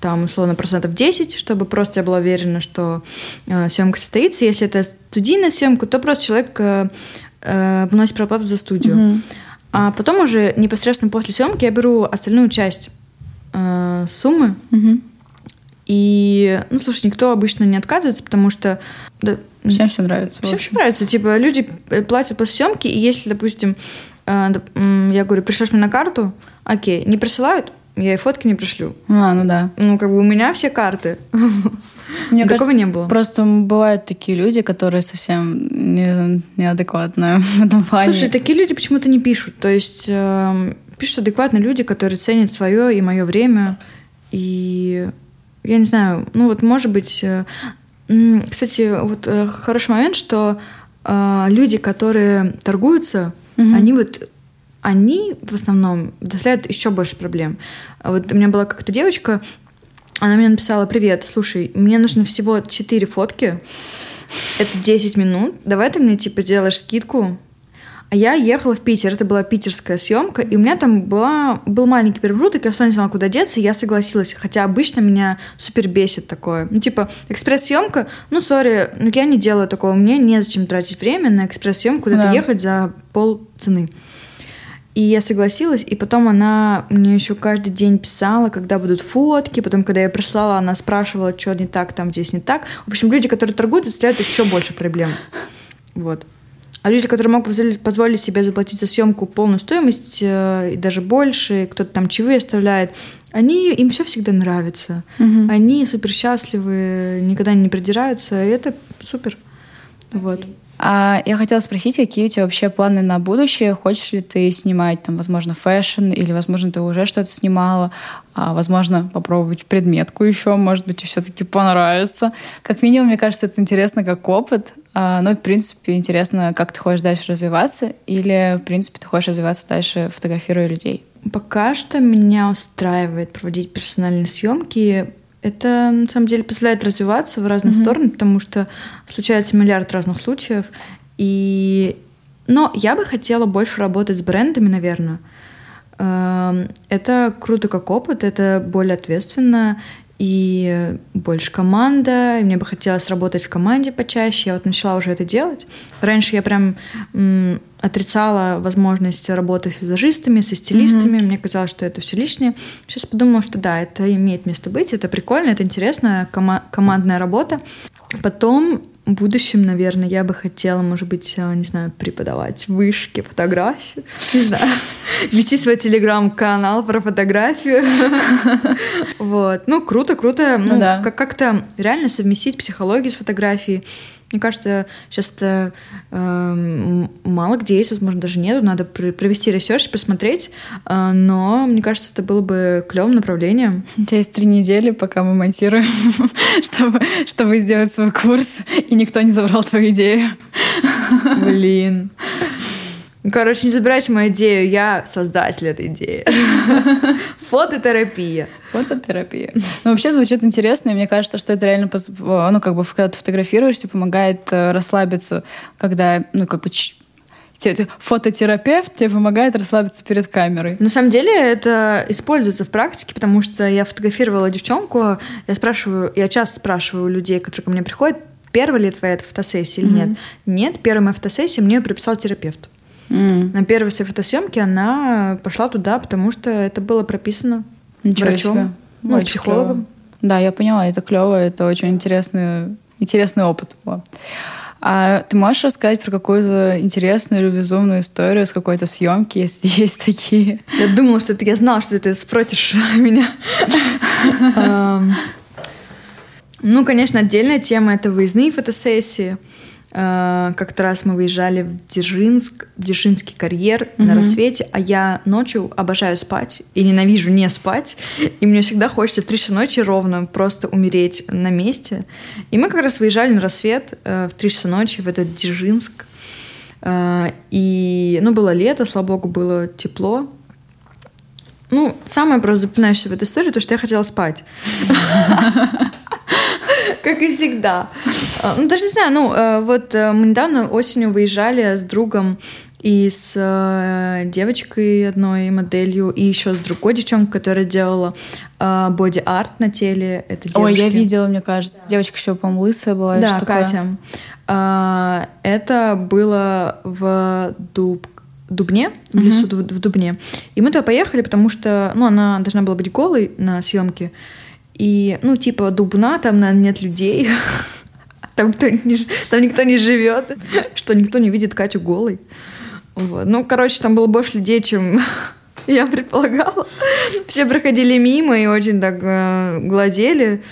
там, условно, процентов 10, чтобы просто я была уверена, что э, съемка состоится. Если это студийная съемка, то просто человек э, э, вносит проплату за студию. Угу. А потом уже непосредственно после съемки я беру остальную часть э, суммы. Угу. И, ну, слушай, никто обычно не отказывается, потому что... Да, всем все нравится. Всем все нравится. Типа, люди платят после съемки, и если, допустим, э, я говорю, пришлешь мне на карту, окей, не присылают, я и фотки не пришлю. А, ну да. Ну, как бы у меня все карты. Мне Такого кажется, не было. Просто бывают такие люди, которые совсем не, неадекватные в этом плане. Слушай, такие люди почему-то не пишут. То есть э, пишут адекватные люди, которые ценят свое и мое время. И я не знаю, ну вот может быть... Э, кстати, вот э, хороший момент, что э, люди, которые торгуются, угу. они вот они в основном доставляют еще больше проблем. Вот у меня была как-то девочка, она мне написала, привет, слушай, мне нужно всего 4 фотки, это 10 минут, давай ты мне, типа, сделаешь скидку, а я ехала в Питер, это была питерская съемка, и у меня там была, был маленький промежуток, я все не знала, куда деться, и я согласилась. Хотя обычно меня супер бесит такое. Ну, типа, экспресс-съемка, ну, сори, ну, я не делаю такого, мне незачем тратить время на экспресс-съемку, куда-то да. ехать за пол цены. И я согласилась, и потом она мне еще каждый день писала, когда будут фотки, потом, когда я прислала, она спрашивала, что не так, там здесь не так. В общем, люди, которые торгуют, заставляют еще больше проблем. Вот. А люди, которые могут позволить, себе заплатить за съемку полную стоимость э, и даже больше, кто-то там чаевые оставляет, они им все всегда нравится. Угу. Они супер счастливы, никогда не придираются, и это супер. Вот. А я хотела спросить, какие у тебя вообще планы на будущее? Хочешь ли ты снимать, там, возможно, fashion, или, возможно, ты уже что-то снимала, а, возможно, попробовать предметку еще, может быть, все-таки понравится. Как минимум, мне кажется, это интересно как опыт, а, но, в принципе, интересно, как ты хочешь дальше развиваться, или, в принципе, ты хочешь развиваться дальше, фотографируя людей. Пока что меня устраивает проводить персональные съемки это на самом деле позволяет развиваться в разные mm-hmm. стороны, потому что случается миллиард разных случаев. И... Но я бы хотела больше работать с брендами, наверное. Эм, это круто как опыт, это более ответственно. И больше команда, и мне бы хотелось работать в команде почаще. Я вот начала уже это делать. Раньше я прям м, отрицала возможность работы с визажистами, со стилистами. Mm-hmm. Мне казалось, что это все лишнее. Сейчас подумала, что да, это имеет место быть, это прикольно, это интересно, кома- командная работа. Потом в будущем, наверное, я бы хотела, может быть, э, не знаю, преподавать в Вышке фотографию. Не знаю, вести свой телеграм-канал про фотографию. Вот. Ну, круто, круто. Ну, ну как-то реально совместить психологию с фотографией. Мне кажется, сейчас э, мало где есть, возможно, даже нету. Надо провести research, посмотреть. Э, но мне кажется, это было бы клевым направлением. У тебя есть три недели, пока мы монтируем, чтобы, чтобы сделать свой курс, и никто не забрал твою идею. Блин. Короче, не забирайте мою идею, я создатель этой идеи. Фототерапия. Фототерапия. Ну, вообще звучит интересно, и мне кажется, что это реально, ну, как бы, когда ты фотографируешься, помогает э, расслабиться, когда, ну, как бы, фототерапевт тебе помогает расслабиться перед камерой. На самом деле это используется в практике, потому что я фотографировала девчонку, я спрашиваю, я часто спрашиваю людей, которые ко мне приходят, первая ли твоя фотосессия или mm-hmm. нет. Нет, первая моя фотосессия мне приписал терапевт. Mm. На первой своей фотосъемке она пошла туда, потому что это было прописано Ничего врачом, себе. ну, очень психологом. Клево. Да, я поняла, это клево, это очень интересный, интересный опыт. А ты можешь рассказать про какую-то интересную или безумную историю с какой-то съемки, если есть такие? Я думала, что ты, я знала, что ты спросишь меня. Ну, конечно, отдельная тема — это выездные фотосессии. Э, как-то раз мы выезжали в Дзержинск, в Дзержинский карьер mm-hmm. на рассвете, а я ночью обожаю спать и ненавижу не спать. И мне всегда хочется в 3 часа ночи ровно просто умереть на месте. И мы как раз выезжали на рассвет э, в 3 часа ночи в этот Дзержинск. Э, и, ну, было лето, слава богу, было тепло. Ну, самое просто запоминающееся в этой истории, то, что я хотела спать. Как и всегда. А, ну, даже не знаю, ну, э, вот э, мы недавно осенью выезжали с другом и с э, девочкой одной моделью, и еще с другой девчонкой, которая делала боди-арт на теле этой девушки. Ой, я видела, мне кажется. Девочка еще, по-моему, лысая была. Да, Катя. А, это было в Дуб Дубне, в лесу uh-huh. в Дубне. И мы туда поехали, потому что, ну, она должна была быть голой на съемке. И, ну, типа, Дубна, там, наверное, нет людей. Там, кто не, там никто не живет, что никто не видит Катю голой. Вот. Ну, короче, там было больше людей, чем я предполагала. Все проходили мимо и очень так э, глазели.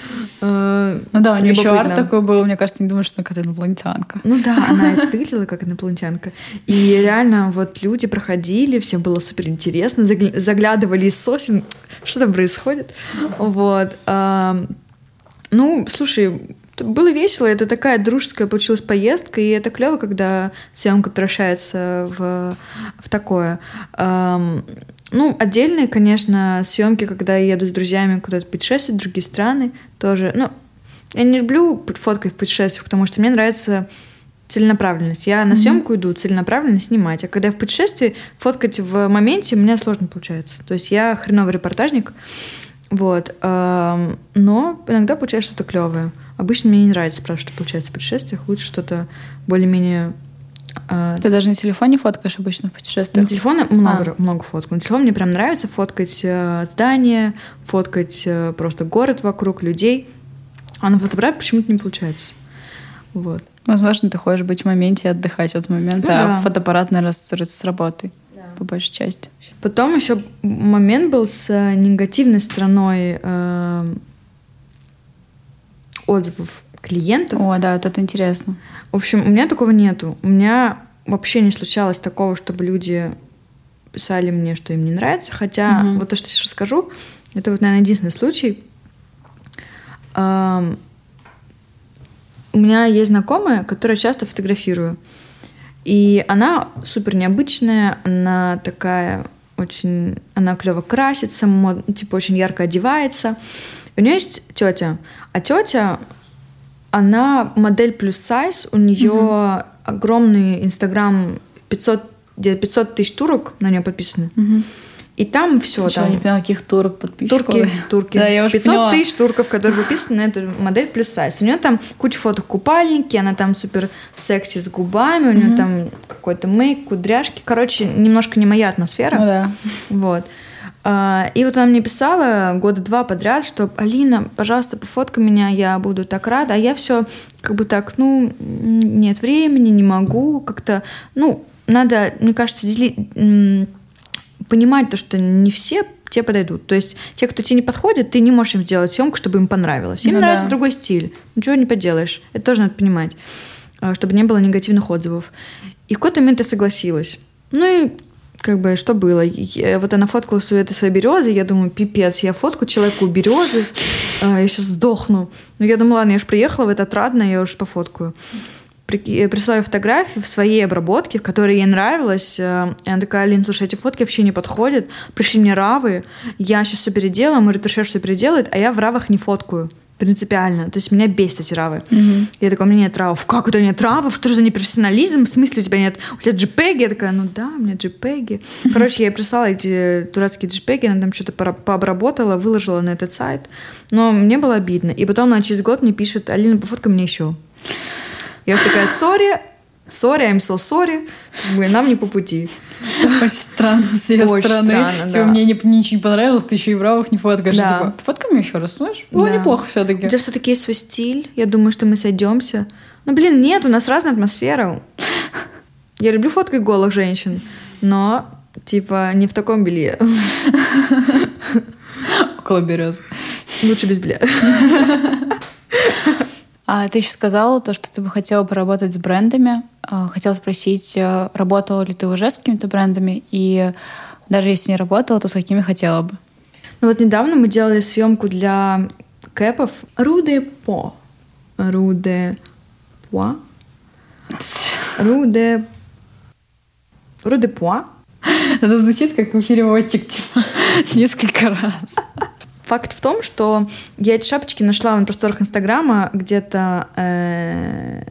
Э, ну да, у нее еще арт такой был, мне кажется, не думаю, что она какая-то инопланетянка. Ну да, она выглядела как инопланетянка. И реально вот люди проходили, всем было супер интересно, заглядывали из сосен, что там происходит. Вот. Ну, слушай, было весело, это такая дружеская получилась поездка, и это клево, когда съемка превращается в, в такое. Эм, ну, отдельные, конечно, съемки, когда я еду с друзьями куда-то путешествовать в другие страны, тоже. Ну, я не люблю фоткать в путешествиях, потому что мне нравится целенаправленность. Я на съемку mm-hmm. иду целенаправленно снимать, а когда я в путешествии, фоткать в моменте у меня сложно получается. То есть я хреновый репортажник, вот. Но иногда получается что-то клевое. Обычно мне не нравится спрашивать, что получается в путешествиях. Лучше что-то более-менее э, ты даже на телефоне фоткаешь обычно в путешествиях? На телефоне много, а. много фоток. На телефоне мне прям нравится фоткать э, здания, фоткать э, просто город вокруг, людей. А на фотоаппарат почему-то не получается. Вот. Возможно, ты хочешь быть в моменте и отдыхать от момента, ну, а да. фотоаппарат, наверное, с работой да. по большей части. Потом еще момент был с негативной стороной э, отзывов клиентов. О, да, вот это интересно. В общем, у меня такого нету. У меня вообще не случалось такого, чтобы люди писали мне, что им не нравится. Хотя угу. вот то, что сейчас расскажу, это вот, наверное, единственный случай. У меня есть знакомая, которая часто фотографирую. И она супер необычная, она такая очень... Она клево красится, мод, типа очень ярко одевается. У нее есть тетя, а тетя, она модель плюс сайз, у нее угу. огромный инстаграм 500 500 тысяч турок на нее подписаны. Угу. И там все Слушай, там. я не поняла, каких турок подписчиков. Турки, турки. Да, я уже 500 поняла. тысяч турков, которые выписаны на эту модель плюс сайз. У нее там куча фоток купальники, она там супер секси с губами, у нее Мгм. там какой-то мейк, кудряшки. Короче, немножко не моя атмосфера. Ну да. Вот. А, И вот она мне писала года два подряд, что Алина, пожалуйста, пофоткай меня, я буду так рада. А я все как бы так, ну, нет времени, не могу, как-то, ну, надо, мне кажется, делить, понимать то, что не все тебе подойдут. То есть те, кто тебе не подходит, ты не можешь им сделать съемку, чтобы им понравилось. Им Ну нравится да. другой стиль. Ничего не поделаешь. Это тоже надо понимать, а, чтобы не было негативных отзывов. И в какой-то момент я согласилась. Ну и как бы что было? Я- вот она фоткала свою, это своей березы, я думаю, пипец, я фотку человеку у березы, а, я сейчас сдохну. Но я думаю, ладно, я уж приехала в это отрадно, я уж пофоткаю. При- прислала фотографии в своей обработке, в которой ей нравилось. Э, И она такая, Алин, слушай, эти фотки вообще не подходят. Пришли мне равы, я сейчас все переделаю, мой ретушер все переделает, а я в равах не фоткаю. Принципиально. То есть меня бесит эти равы. Мгм. Я такая, у меня нет равов. Как тебя нет равов? Что же за непрофессионализм? В смысле у тебя нет? У тебя JPEG? Я такая, ну да, у меня JPEG. Короче, я ей прислала эти дурацкие JPEG, она там что-то пообработала, выложила на этот сайт. Но мне было обидно. И потом она через год мне пишет, Алина, пофоткай мне еще. Я такая, сори, сори, I'm so sorry. Мы, нам не по пути. Очень странно с ее Очень стороны. странно, Типа, да. мне не, ничего не понравилось, ты еще и бравых не фоткаешь. Да. Типа, фоткай мне еще раз, знаешь? Было Да. неплохо У все-таки. тебя все-таки есть свой стиль. Я думаю, что мы сойдемся. Ну, блин, нет, у нас разная атмосфера. Я люблю фоткать голых женщин, но типа не в таком белье. Около берез. Лучше без белья. А ты еще сказала то, что ты бы хотела поработать с брендами. А, Хотела спросить, э, работала ли ты уже с какими-то брендами? И даже если не работала, то с какими хотела бы? Ну вот недавно мы делали съемку для кэпов Руде По. Руде По. Руде Руде По. Это звучит как переводчик, типа, несколько раз. Факт в том, что я эти шапочки нашла на просторах Инстаграма где-то э,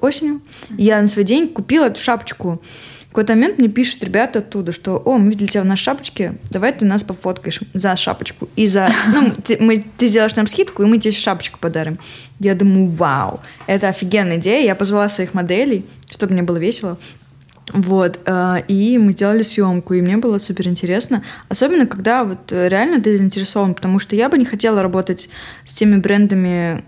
осенью. Я на свой день купила эту шапочку. В какой-то момент мне пишут ребята оттуда, что «О, мы видели тебя в нашей шапочке, давай ты нас пофоткаешь за шапочку». И за... Ну, ты, мы, ты сделаешь нам скидку, и мы тебе шапочку подарим. Я думаю, вау, это офигенная идея. Я позвала своих моделей, чтобы мне было весело. Вот, э, и мы сделали съемку, и мне было супер интересно. Особенно, когда вот э, реально ты заинтересован, потому что я бы не хотела работать с теми брендами,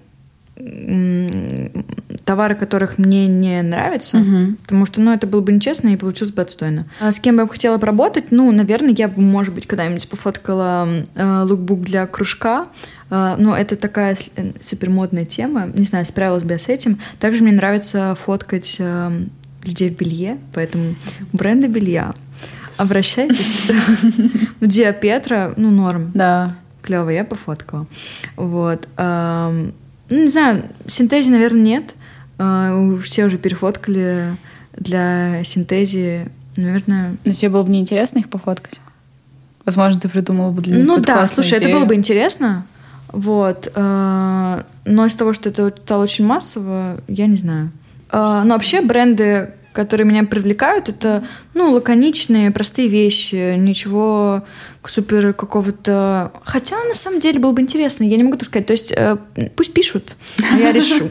товары которых мне не нравятся, Мгм. потому что, ну, это было бы нечестно и получилось бы отстойно. А с кем бы я бы хотела поработать? Ну, наверное, я бы, может быть, когда-нибудь пофоткала э, лукбук для кружка, Э, ну, это такая э, супермодная тема. Не знаю, справилась бы я с этим. Также мне нравится фоткать э, людей в белье, поэтому бренды белья. Обращайтесь. Ну, Диа Петра, ну, норм. Да. Клево, я пофоткала. Вот. Ну, не знаю, синтези, наверное, нет. Э, Все уже перефоткали для синтези. Наверное, Но тебе было бы неинтересно их пофоткать? Возможно, ты придумала бы для них Ну да, слушай, это идею. было бы интересно. Вот. э, Но из того, что это стало очень массово, я не знаю. Э, Но вообще бренды, которые меня привлекают, это ну, лаконичные, простые вещи, ничего супер какого-то... Хотя, на самом деле, было бы интересно, я не могу так сказать. То есть э, пусть пишут, а я решу.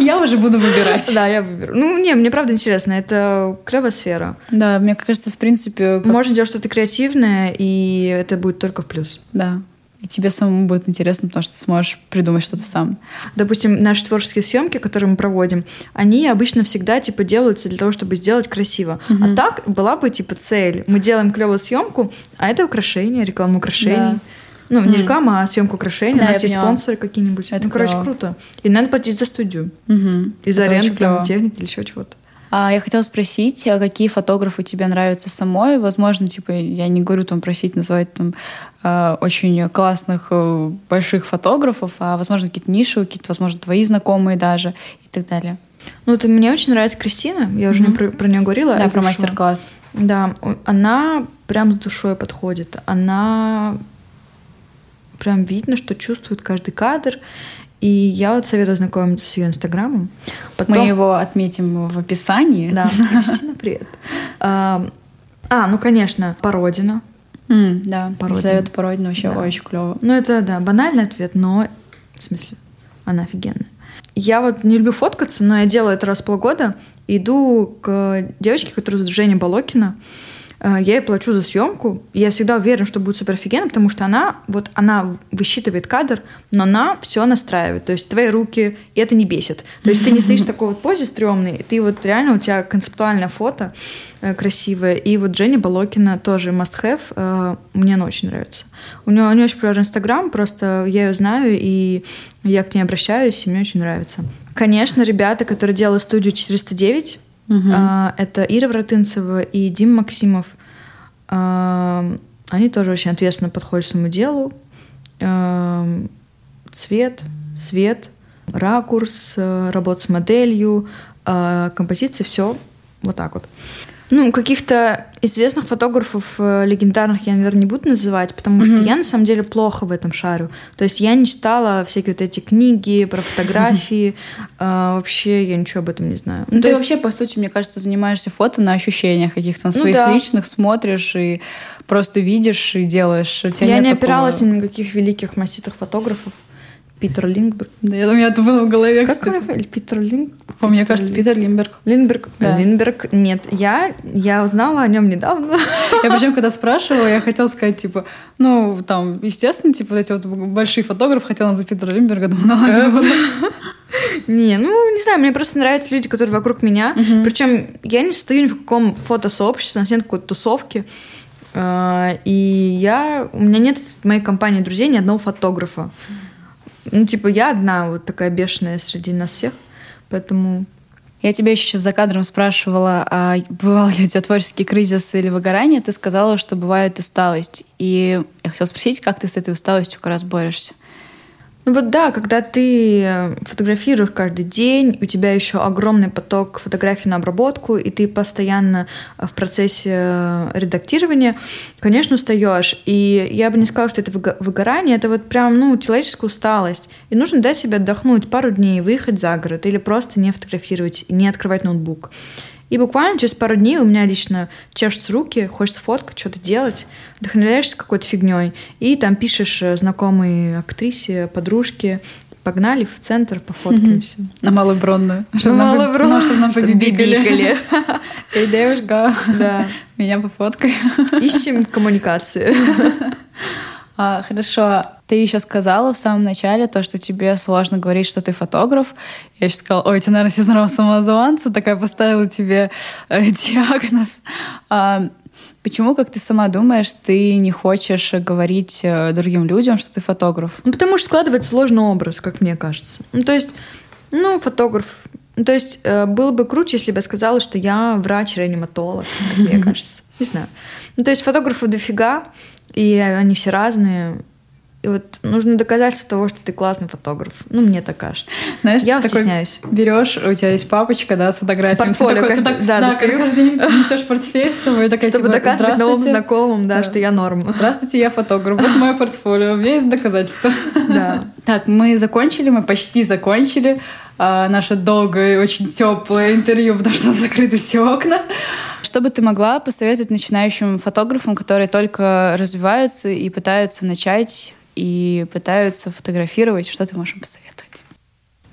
Я уже буду выбирать. Да, я выберу. Ну, не, мне правда интересно, это клевая сфера. Да, мне кажется, в принципе... Можно сделать что-то креативное, и это будет только в плюс. Да. И тебе самому будет интересно, потому что ты сможешь придумать что-то сам. допустим, наши творческие съемки, которые мы проводим, они обычно всегда типа делаются для того, чтобы сделать красиво. А так была бы типа цель: мы делаем клевую съемку, а это украшение, реклама украшений. Да. Ну, не реклама, а съемка украшений. Да, У нас есть поняла. спонсоры какие-нибудь. Это ну, короче, клево. круто. И надо платить за студию. Мгм. И за Это аренду там, техники или еще чего-то. А я хотела спросить, а какие фотографы тебе нравятся самой? Возможно, типа, я не говорю там просить называть там э, очень классных э, больших фотографов, а возможно какие-то ниши, какие-то, возможно, твои знакомые даже и так далее. Ну, это мне очень нравится Кристина. Я уже не про, про нее говорила. Да, про мастер-класс. Да, она прям с душой подходит. Она прям видно, что чувствует каждый кадр. И я вот советую знакомиться с ее инстаграмом. Потом... Мы его отметим в описании. Да, Кристина, привет. А, ну, конечно, Породина. Mm, да, Породина. Елизавета Породина вообще Да. очень клево. Ну, это, да, банальный ответ, но в смысле, она офигенная. Я вот не люблю фоткаться, но я делаю это раз в полгода. Иду к девочке, которая зовут Женя Болокина. Э, Я ей плачу за съемку. и Я всегда уверена, что будет супер офигенно, потому что она, вот она высчитывает кадр, но она все настраивает. То есть твои руки, и это не бесит. То есть ты не стоишь в такой вот позе стрёмной, ты вот реально, у тебя концептуальное фото э, красивое. И вот Женя Болокина тоже must have. э, Мне она очень нравится. У нее, у нее очень популярный Инстаграм, просто я ее знаю, и я к ней обращаюсь, и мне очень нравится. Конечно, ребята, которые делают студию 409, Мгм. а, это Ира Воротынцева и Дим Максимов. А, Они тоже очень ответственно подходят к своему делу. А, Цвет, свет, ракурс, э, работа с моделью, а, композиция, все вот так вот. Ну, каких-то известных фотографов э, легендарных я, наверное, не буду называть, потому что Мгм. я на самом деле плохо в этом шарю. То есть я не читала всякие вот эти книги про фотографии. а, Вообще я ничего об этом не знаю. Ну, то ты есть- вообще, по сути, мне кажется, занимаешься фото на ощущениях каких-то на Ну своих да. личных, смотришь и просто видишь и делаешь. Я не такого- опиралась ни на каких великих маститых фотографов. Питер Линдберг. Да, я- у меня это было в голове, Как кстати. фамилия? Питер Линк? По мне кажется, Питер Лимберг. Линдберг. Да. Линдберг. Нет, я, я узнала о нем недавно. Я причем, когда спрашивала, я хотела сказать, типа, ну, там, естественно, типа, вот эти вот большие фотографы хотела назвать Питера Лимберга, думаю, ну ладно. Не, ну, не знаю, мне просто нравятся люди, которые вокруг меня. Мгм. Причем я не состою ни в каком фотосообществе, у нас нет какой-то тусовки. А, И я... У меня нет в моей компании друзей ни одного фотографа. Ну, типа, я одна вот такая бешеная среди нас всех. Поэтому Я тебя еще сейчас за кадром спрашивала, а бывал ли у тебя творческий кризис или выгорание? Ты сказала, что бывает усталость. И я хотела спросить, как ты с этой усталостью как раз борешься? Ну вот да, когда ты э, фотографируешь каждый день, у тебя еще огромный поток фотографий на обработку, и ты постоянно э, в процессе э, редактирования, конечно, устаешь. И я бы не сказала, что это выго- выгорание, это вот прям, ну, человеческая усталость. И нужно дать себе отдохнуть пару дней, выехать за город или просто не фотографировать, не открывать ноутбук. И буквально через пару дней у меня лично чешутся руки, хочется фоткать, что-то делать, вдохновляешься какой-то фигней, и там пишешь э, знакомой актрисе, подружке, погнали в центр, пофоткаемся. На Малобронную. На Чтобы нам- Малобронную. Ну, чтобы нам побибикали. Побибикали. Эй, девушка, Да. меня пофоткай. Ищем коммуникации. А, хорошо. Ты еще сказала в самом начале то, что тебе сложно говорить, что ты фотограф. Я еще сказала, ой, тебе, наверное, синдром самозванца, такая поставила тебе э, диагноз. А, почему, как ты сама думаешь, ты не хочешь говорить э, другим людям, что ты фотограф? Ну, потому что складывается сложный образ, как мне кажется. Ну, то есть, ну, фотограф. Ну, то есть, э, было бы круче, если бы я сказала, что я врач-реаниматолог, мне кажется. Не знаю. Ну, то есть, фотографов дофига, и они все разные. И вот нужно доказательство того, что ты классный фотограф. Ну, мне так кажется. Знаешь, Я ты такой стесняюсь. Берешь, у тебя есть папочка, да, с фотографиями. Ты Портфолио такой- ты каждый- так- да, да, достаю. каждый день несешь портфель с собой, такая Чтобы типа, доказывать новым знакомым, да, Да. что я норм. Здравствуйте, я фотограф. Вот мое портфолио, у меня есть доказательства. Да. Так, мы закончили, мы почти закончили а, наше долгое, и очень теплое интервью, потому что закрыты все окна. Что бы ты могла посоветовать начинающим фотографам, которые только развиваются и пытаются начать и пытаются фотографировать? Что ты можешь им посоветовать?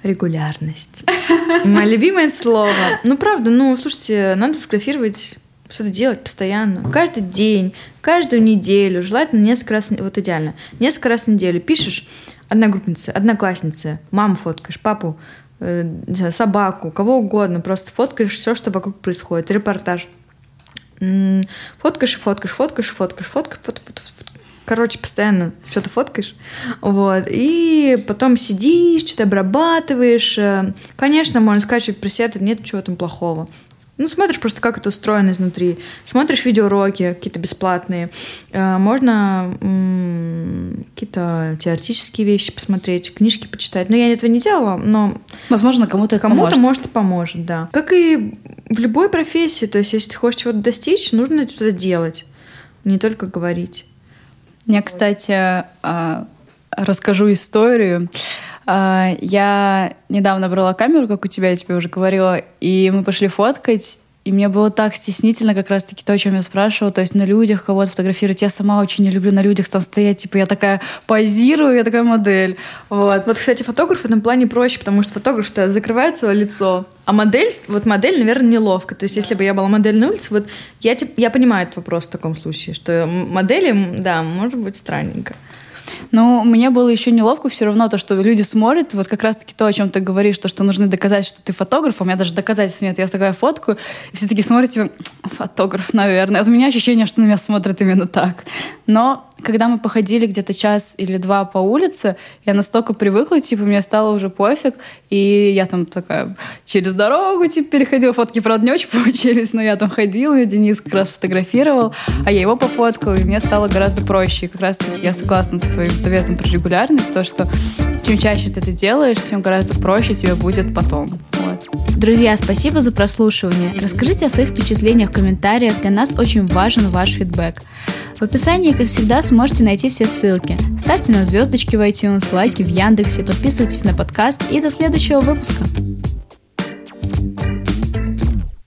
Регулярность. Мое любимое слово. Ну, правда, ну, слушайте, надо фотографировать что-то делать постоянно. Каждый день, каждую неделю, желательно несколько раз, вот идеально, несколько раз в неделю пишешь одногруппнице, однокласснице, маму фоткаешь, папу, э, собаку, кого угодно, просто фоткаешь все, что вокруг происходит, репортаж. Фоткаешь и фоткаешь, фоткаешь, фоткаешь, фоткаешь, фот, фот, фот. Короче, постоянно что-то фоткаешь. Вот. И потом сидишь, что-то обрабатываешь. Э, Конечно, можно скачивать пресеты, нет чего там плохого. Ну, смотришь просто, как это устроено изнутри. Смотришь видеоуроки какие-то бесплатные. Э, Можно м, какие-то теоретические вещи посмотреть, книжки почитать. Ну, я этого не делала, но Возможно, кому-то Кому-то, может, и поможет, да. Как и в любой профессии, то есть, если ты хочешь чего-то достичь, нужно что-то делать, не только говорить. Я, кстати, а, расскажу историю. А, Я недавно брала камеру, как у тебя, я тебе уже говорила, и мы пошли фоткать, И мне было так стеснительно как раз-таки то, о чем я спрашивала. То есть на людях кого-то фотографировать. Я сама очень не люблю на людях там стоять. Типа я такая позирую, я такая модель. Вот. Вот, кстати, фотограф в этом плане проще, потому что фотограф-то закрывает свое лицо. А модель, вот модель, наверное, неловко. То есть, если бы я была модель на улице, вот я, типа, я понимаю этот вопрос в таком случае, что модели, да, может быть странненько. Но мне было еще неловко все равно то, что люди смотрят, вот как раз-таки то, о чем ты говоришь, то, что нужно доказать, что ты фотограф, у меня даже доказательств нет. Я такая фотку, и все таки смотрят, типа, фотограф, наверное. Вот у меня ощущение, что на меня смотрят именно так. Но когда мы походили где-то час или два по улице, я настолько привыкла, типа, мне стало уже пофиг, и я там такая через дорогу, типа, переходила, фотки, правда, не очень получились, но я там ходила, и Денис как раз фотографировал, а я его пофоткала, и мне стало гораздо проще. И как раз я согласна с твоим советом про регулярность, то, что чем чаще ты это делаешь, тем гораздо проще тебе будет потом. Друзья, спасибо за прослушивание. Расскажите о своих впечатлениях в комментариях. Для нас очень важен ваш фидбэк. В описании, как всегда, сможете найти все ссылки. Ставьте нам звездочки в iTunes, лайки в Яндексе, подписывайтесь на подкаст и до следующего выпуска.